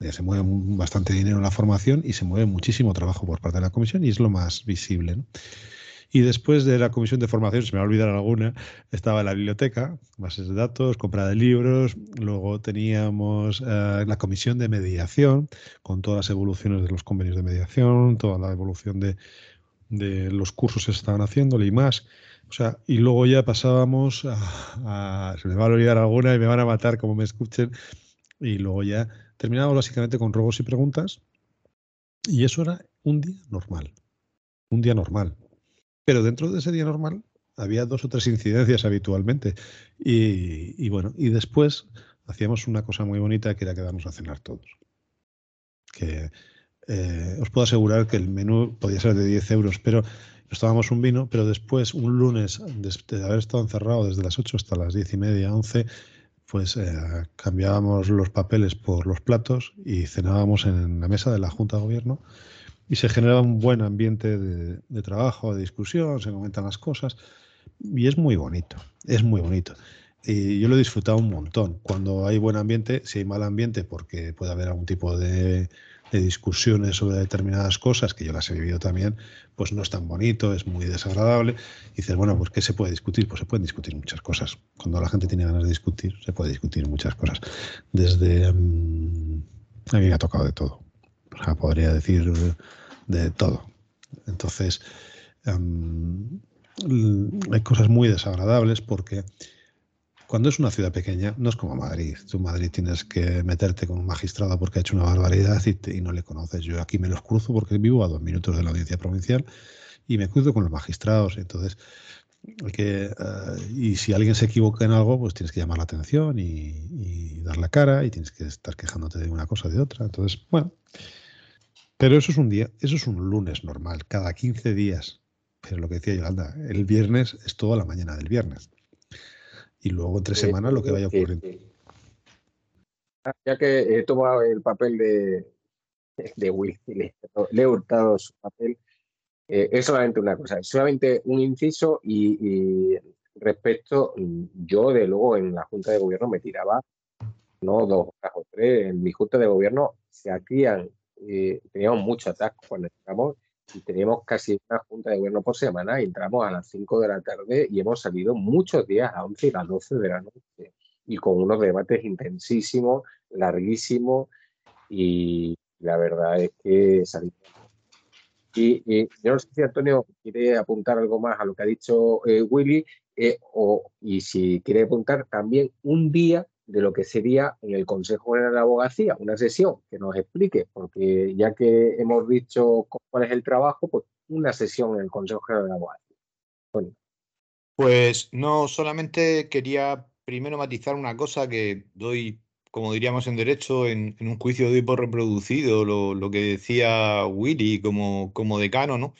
S1: ya se mueve bastante dinero en la formación y se mueve muchísimo trabajo por parte de la comisión y es lo más visible. Y después de la comisión de formación, se me va a olvidar alguna, estaba la biblioteca, bases de datos, compra de libros, luego teníamos eh, la comisión de mediación, con todas las evoluciones de los convenios de mediación, toda la evolución de, de los cursos que se estaban haciendo, y más. O sea, y luego ya pasábamos a, Se me va a olvidar alguna y me van a matar como me escuchen. Y luego ya terminábamos básicamente con robos y preguntas. Y eso era un día normal. Un día normal. Pero dentro de ese día normal había dos o tres incidencias habitualmente. Y, bueno, y después hacíamos una cosa muy bonita que era quedarnos a cenar todos. Que eh, os puedo asegurar que el menú podía ser de 10 euros, pero nos tomábamos un vino, pero después, un lunes, de haber estado encerrado desde las 8 hasta las 10 y media, 11, pues eh, cambiábamos los papeles por los platos y cenábamos en la mesa de la Junta de Gobierno y se generaba un buen ambiente de, trabajo, de discusión, se comentan las cosas y es muy bonito, es muy bonito. Y yo lo he disfrutado un montón. Cuando hay buen ambiente, si hay mal ambiente, porque puede haber algún tipo de, discusiones sobre determinadas cosas, que yo las he vivido también, pues no es tan bonito, es muy desagradable. Y dices, bueno, pues ¿qué se puede discutir? Pues se pueden discutir muchas cosas. Cuando la gente tiene ganas de discutir, se puede discutir muchas cosas. Desde... Mm, a mí me ha tocado de todo. Podría decir de todo. Entonces, em, hay cosas muy desagradables porque cuando es una ciudad pequeña, no es como Madrid. Tú en Madrid tienes que meterte con un magistrado porque ha hecho una barbaridad y, no le conoces. Yo aquí me los cruzo porque vivo a dos minutos de la audiencia provincial y me cruzo con los magistrados. Entonces, que, eh, y si alguien se equivoca en algo, pues tienes que llamar la atención y, dar la cara y tienes que estar quejándote de una cosa o de otra. Entonces, bueno, pero eso es un día, eso es un lunes normal, cada 15 días. Pero lo que decía Yolanda, el viernes es toda la mañana del viernes y luego entre semanas lo que vaya ocurriendo.
S2: Ah, ya que he tomado el papel de, de Will, le, he hurtado su papel, eh, es solamente una cosa, es solamente un inciso y, respecto, yo de luego en la Junta de Gobierno me tiraba, no dos o tres, en mi Junta de Gobierno se hacían, eh, teníamos mucho ataque cuando entramos y tenemos casi una junta de gobierno por semana y entramos a las 5 de la tarde y hemos salido muchos días a 11 y las 12 de la noche y con unos debates intensísimos, larguísimos y la verdad es que salimos. Y, y, yo no sé si Antonio quiere apuntar algo más a lo que ha dicho eh, Willy eh, o, y si quiere apuntar también un día de lo que sería en el Consejo General de Abogacía, una sesión que nos explique, porque ya que hemos dicho cuál es el trabajo, pues una sesión en el Consejo General de Abogacía.
S4: Pues no, solamente quería primero matizar una cosa que doy, como diríamos en derecho, en, un juicio doy por reproducido lo, lo, que decía Willy como, como decano, ¿no?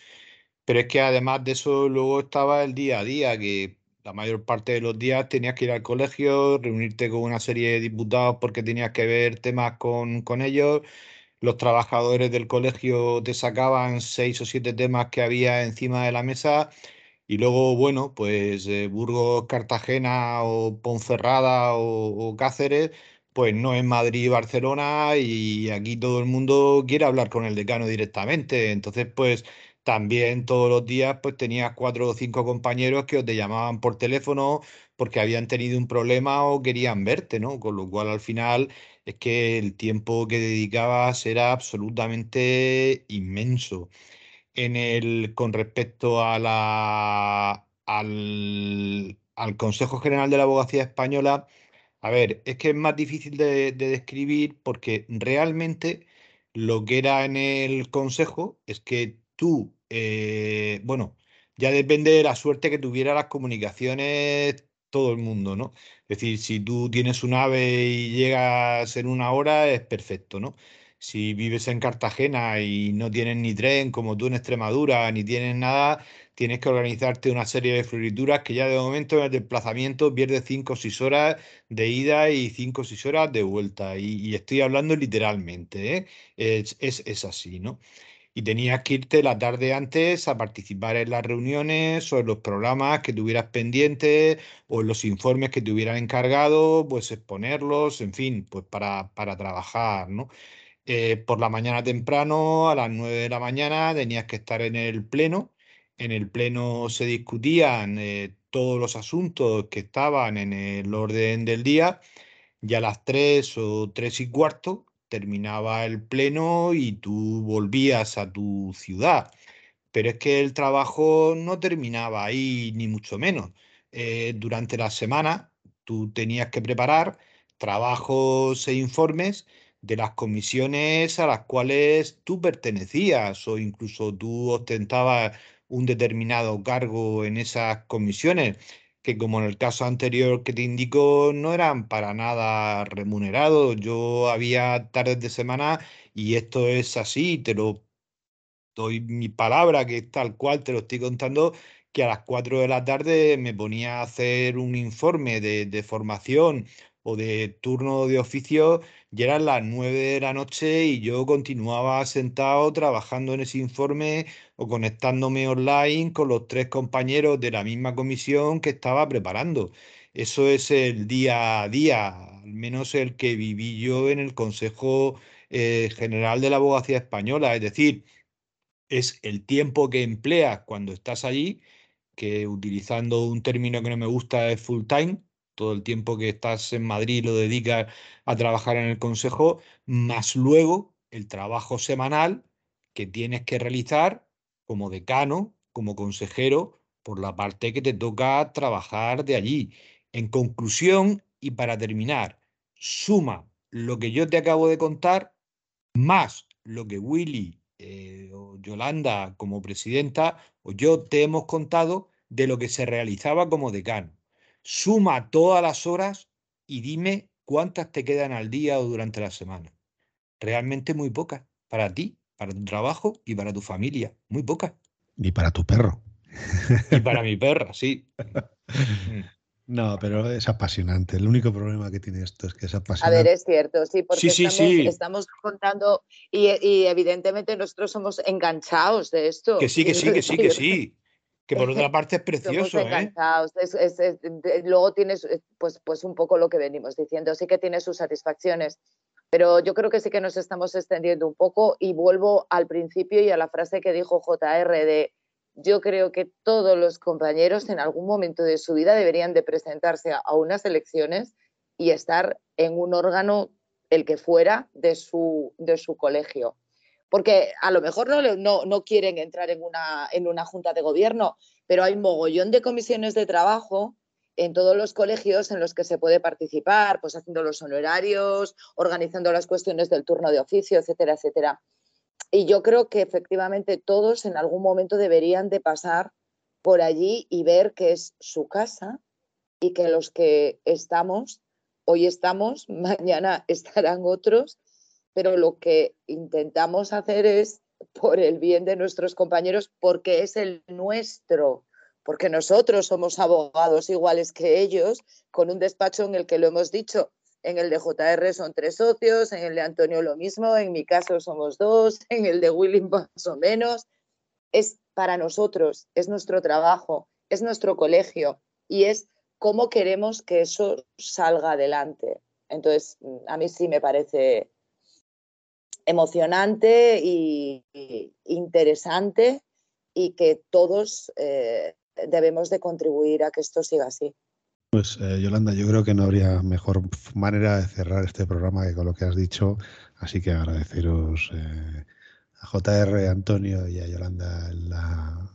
S4: Pero es que además de eso luego estaba el día a día, que la mayor parte de los días tenías que ir al colegio, reunirte con una serie de diputados porque tenías que ver temas con, con ellos. Los trabajadores del colegio te sacaban seis o siete temas que había encima de la mesa y luego, bueno, pues eh, Burgos, Cartagena o Ponferrada o, o, Cáceres, pues no es Madrid y Barcelona y aquí todo el mundo quiere hablar con el decano directamente. Entonces, pues también todos los días pues tenías cuatro o cinco compañeros que te llamaban por teléfono porque habían tenido un problema o querían verte, ¿no? Con lo cual al final es que el tiempo que dedicabas era absolutamente inmenso. En el, con respecto a la, al, al Consejo General de la Abogacía Española, a ver, es que es más difícil de describir porque realmente lo que era en el Consejo es que tú, eh, bueno, ya depende de la suerte que tuviera las comunicaciones todo el mundo, ¿no? Es decir, si tú tienes un ave y llegas en una hora, es perfecto, ¿no? Si vives en Cartagena y no tienes ni tren como tú en Extremadura, ni tienes nada, tienes que organizarte una serie de florituras que ya de momento en el desplazamiento pierdes 5 o 6 horas de ida y 5 o 6 horas de vuelta. Y, estoy hablando literalmente, ¿eh? es, es, es así, ¿no? Y tenías que irte la tarde antes a participar en las reuniones o en los programas que tuvieras pendientes o en los informes que te hubieran encargado, pues exponerlos, en fin, pues para, para trabajar, ¿no? Eh, por la mañana temprano, a las 9 de la mañana, tenías que estar en el pleno. En el pleno se discutían eh, todos los asuntos que estaban en el orden del día y a las 3 o 3 y cuarto terminaba el pleno y tú volvías a tu ciudad. Pero es que el trabajo no terminaba ahí, ni mucho menos. Eh, durante la semana tú tenías que preparar trabajos e informes de las comisiones a las cuales tú pertenecías o incluso tú ostentabas un determinado cargo en esas comisiones que como en el caso anterior que te indico, no eran para nada remunerados. Yo había tardes de semana y esto es así, te lo doy mi palabra, que es tal cual te lo estoy contando, que a las 4 de la tarde me ponía a hacer un informe de, de formación o de turno de oficio y eran las 9 de la noche y yo continuaba sentado trabajando en ese informe o conectándome online con los tres compañeros de la misma comisión que estaba preparando. Eso es el día a día, al menos el que viví yo en el Consejo eh, General de la Abogacía Española. Es decir, es el tiempo que empleas cuando estás allí, que utilizando un término que no me gusta es full time, todo el tiempo que estás en Madrid lo dedicas a trabajar en el consejo, más luego el trabajo semanal que tienes que realizar como decano, como consejero, por la parte que te toca trabajar de allí. En conclusión, y para terminar, suma lo que yo te acabo de contar, más lo que Willy eh, o Yolanda como presidenta o yo te hemos contado de lo que se realizaba como decano suma todas las horas y dime cuántas te quedan al día o durante la semana. Realmente muy pocas. Para ti, para tu trabajo y para tu familia. Muy pocas.
S1: Y para tu perro.
S4: Y para mi perra, sí.
S1: No, pero es apasionante. El único problema que tiene esto es que es apasionante.
S3: A ver, es cierto, sí, porque
S4: sí,
S3: estamos,
S4: sí.
S3: estamos, contando y, y, evidentemente nosotros somos enganchados de esto.
S4: Que sí, que sí, que sí, que sí. Que por otra parte es precioso, ¿eh?
S3: Es, es, es, luego tienes, pues, pues un poco lo que venimos diciendo, sí que tiene sus satisfacciones, Pero yo creo que sí que nos estamos extendiendo un poco y vuelvo al principio y a la frase que dijo JR de yo creo que todos los compañeros en algún momento de su vida deberían de presentarse a unas elecciones y estar en un órgano, el que fuera, de su, de su colegio. Porque a lo mejor no, no, no quieren entrar en una, en una junta de gobierno, pero hay mogollón de comisiones de trabajo en todos los colegios en los que se puede participar, pues haciendo los honorarios, organizando las cuestiones del turno de oficio, etcétera, etcétera. Y yo creo que efectivamente todos en algún momento deberían de pasar por allí y ver que es su casa y que los que estamos, hoy estamos, mañana estarán otros, pero lo que intentamos hacer es por el bien de nuestros compañeros, porque es el nuestro, porque nosotros somos abogados iguales que ellos, con un despacho en el que lo hemos dicho, en el de JR son tres socios, en el de Antonio lo mismo, en mi caso somos dos, en el de Willy más o menos. Es para nosotros, es nuestro trabajo, es nuestro colegio y es cómo queremos que eso salga adelante. Entonces, a mí sí me parece emocionante y, interesante y que todos eh, debemos de contribuir a que esto siga así.
S1: Pues eh, Yolanda, yo creo que no habría mejor manera de cerrar este programa que con lo que has dicho, así que agradeceros eh, a JR, Antonio y a Yolanda la,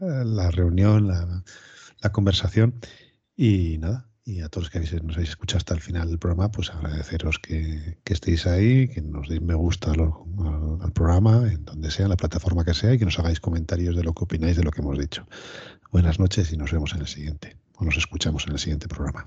S1: la reunión, la, la, conversación y nada, y a todos que nos habéis escuchado hasta el final del programa, pues agradeceros que, que estéis ahí, que nos deis me gusta al, programa, en donde sea, en la plataforma que sea, y que nos hagáis comentarios de lo que opináis de lo que hemos dicho. Buenas noches y nos vemos en el siguiente o nos escuchamos en el siguiente programa.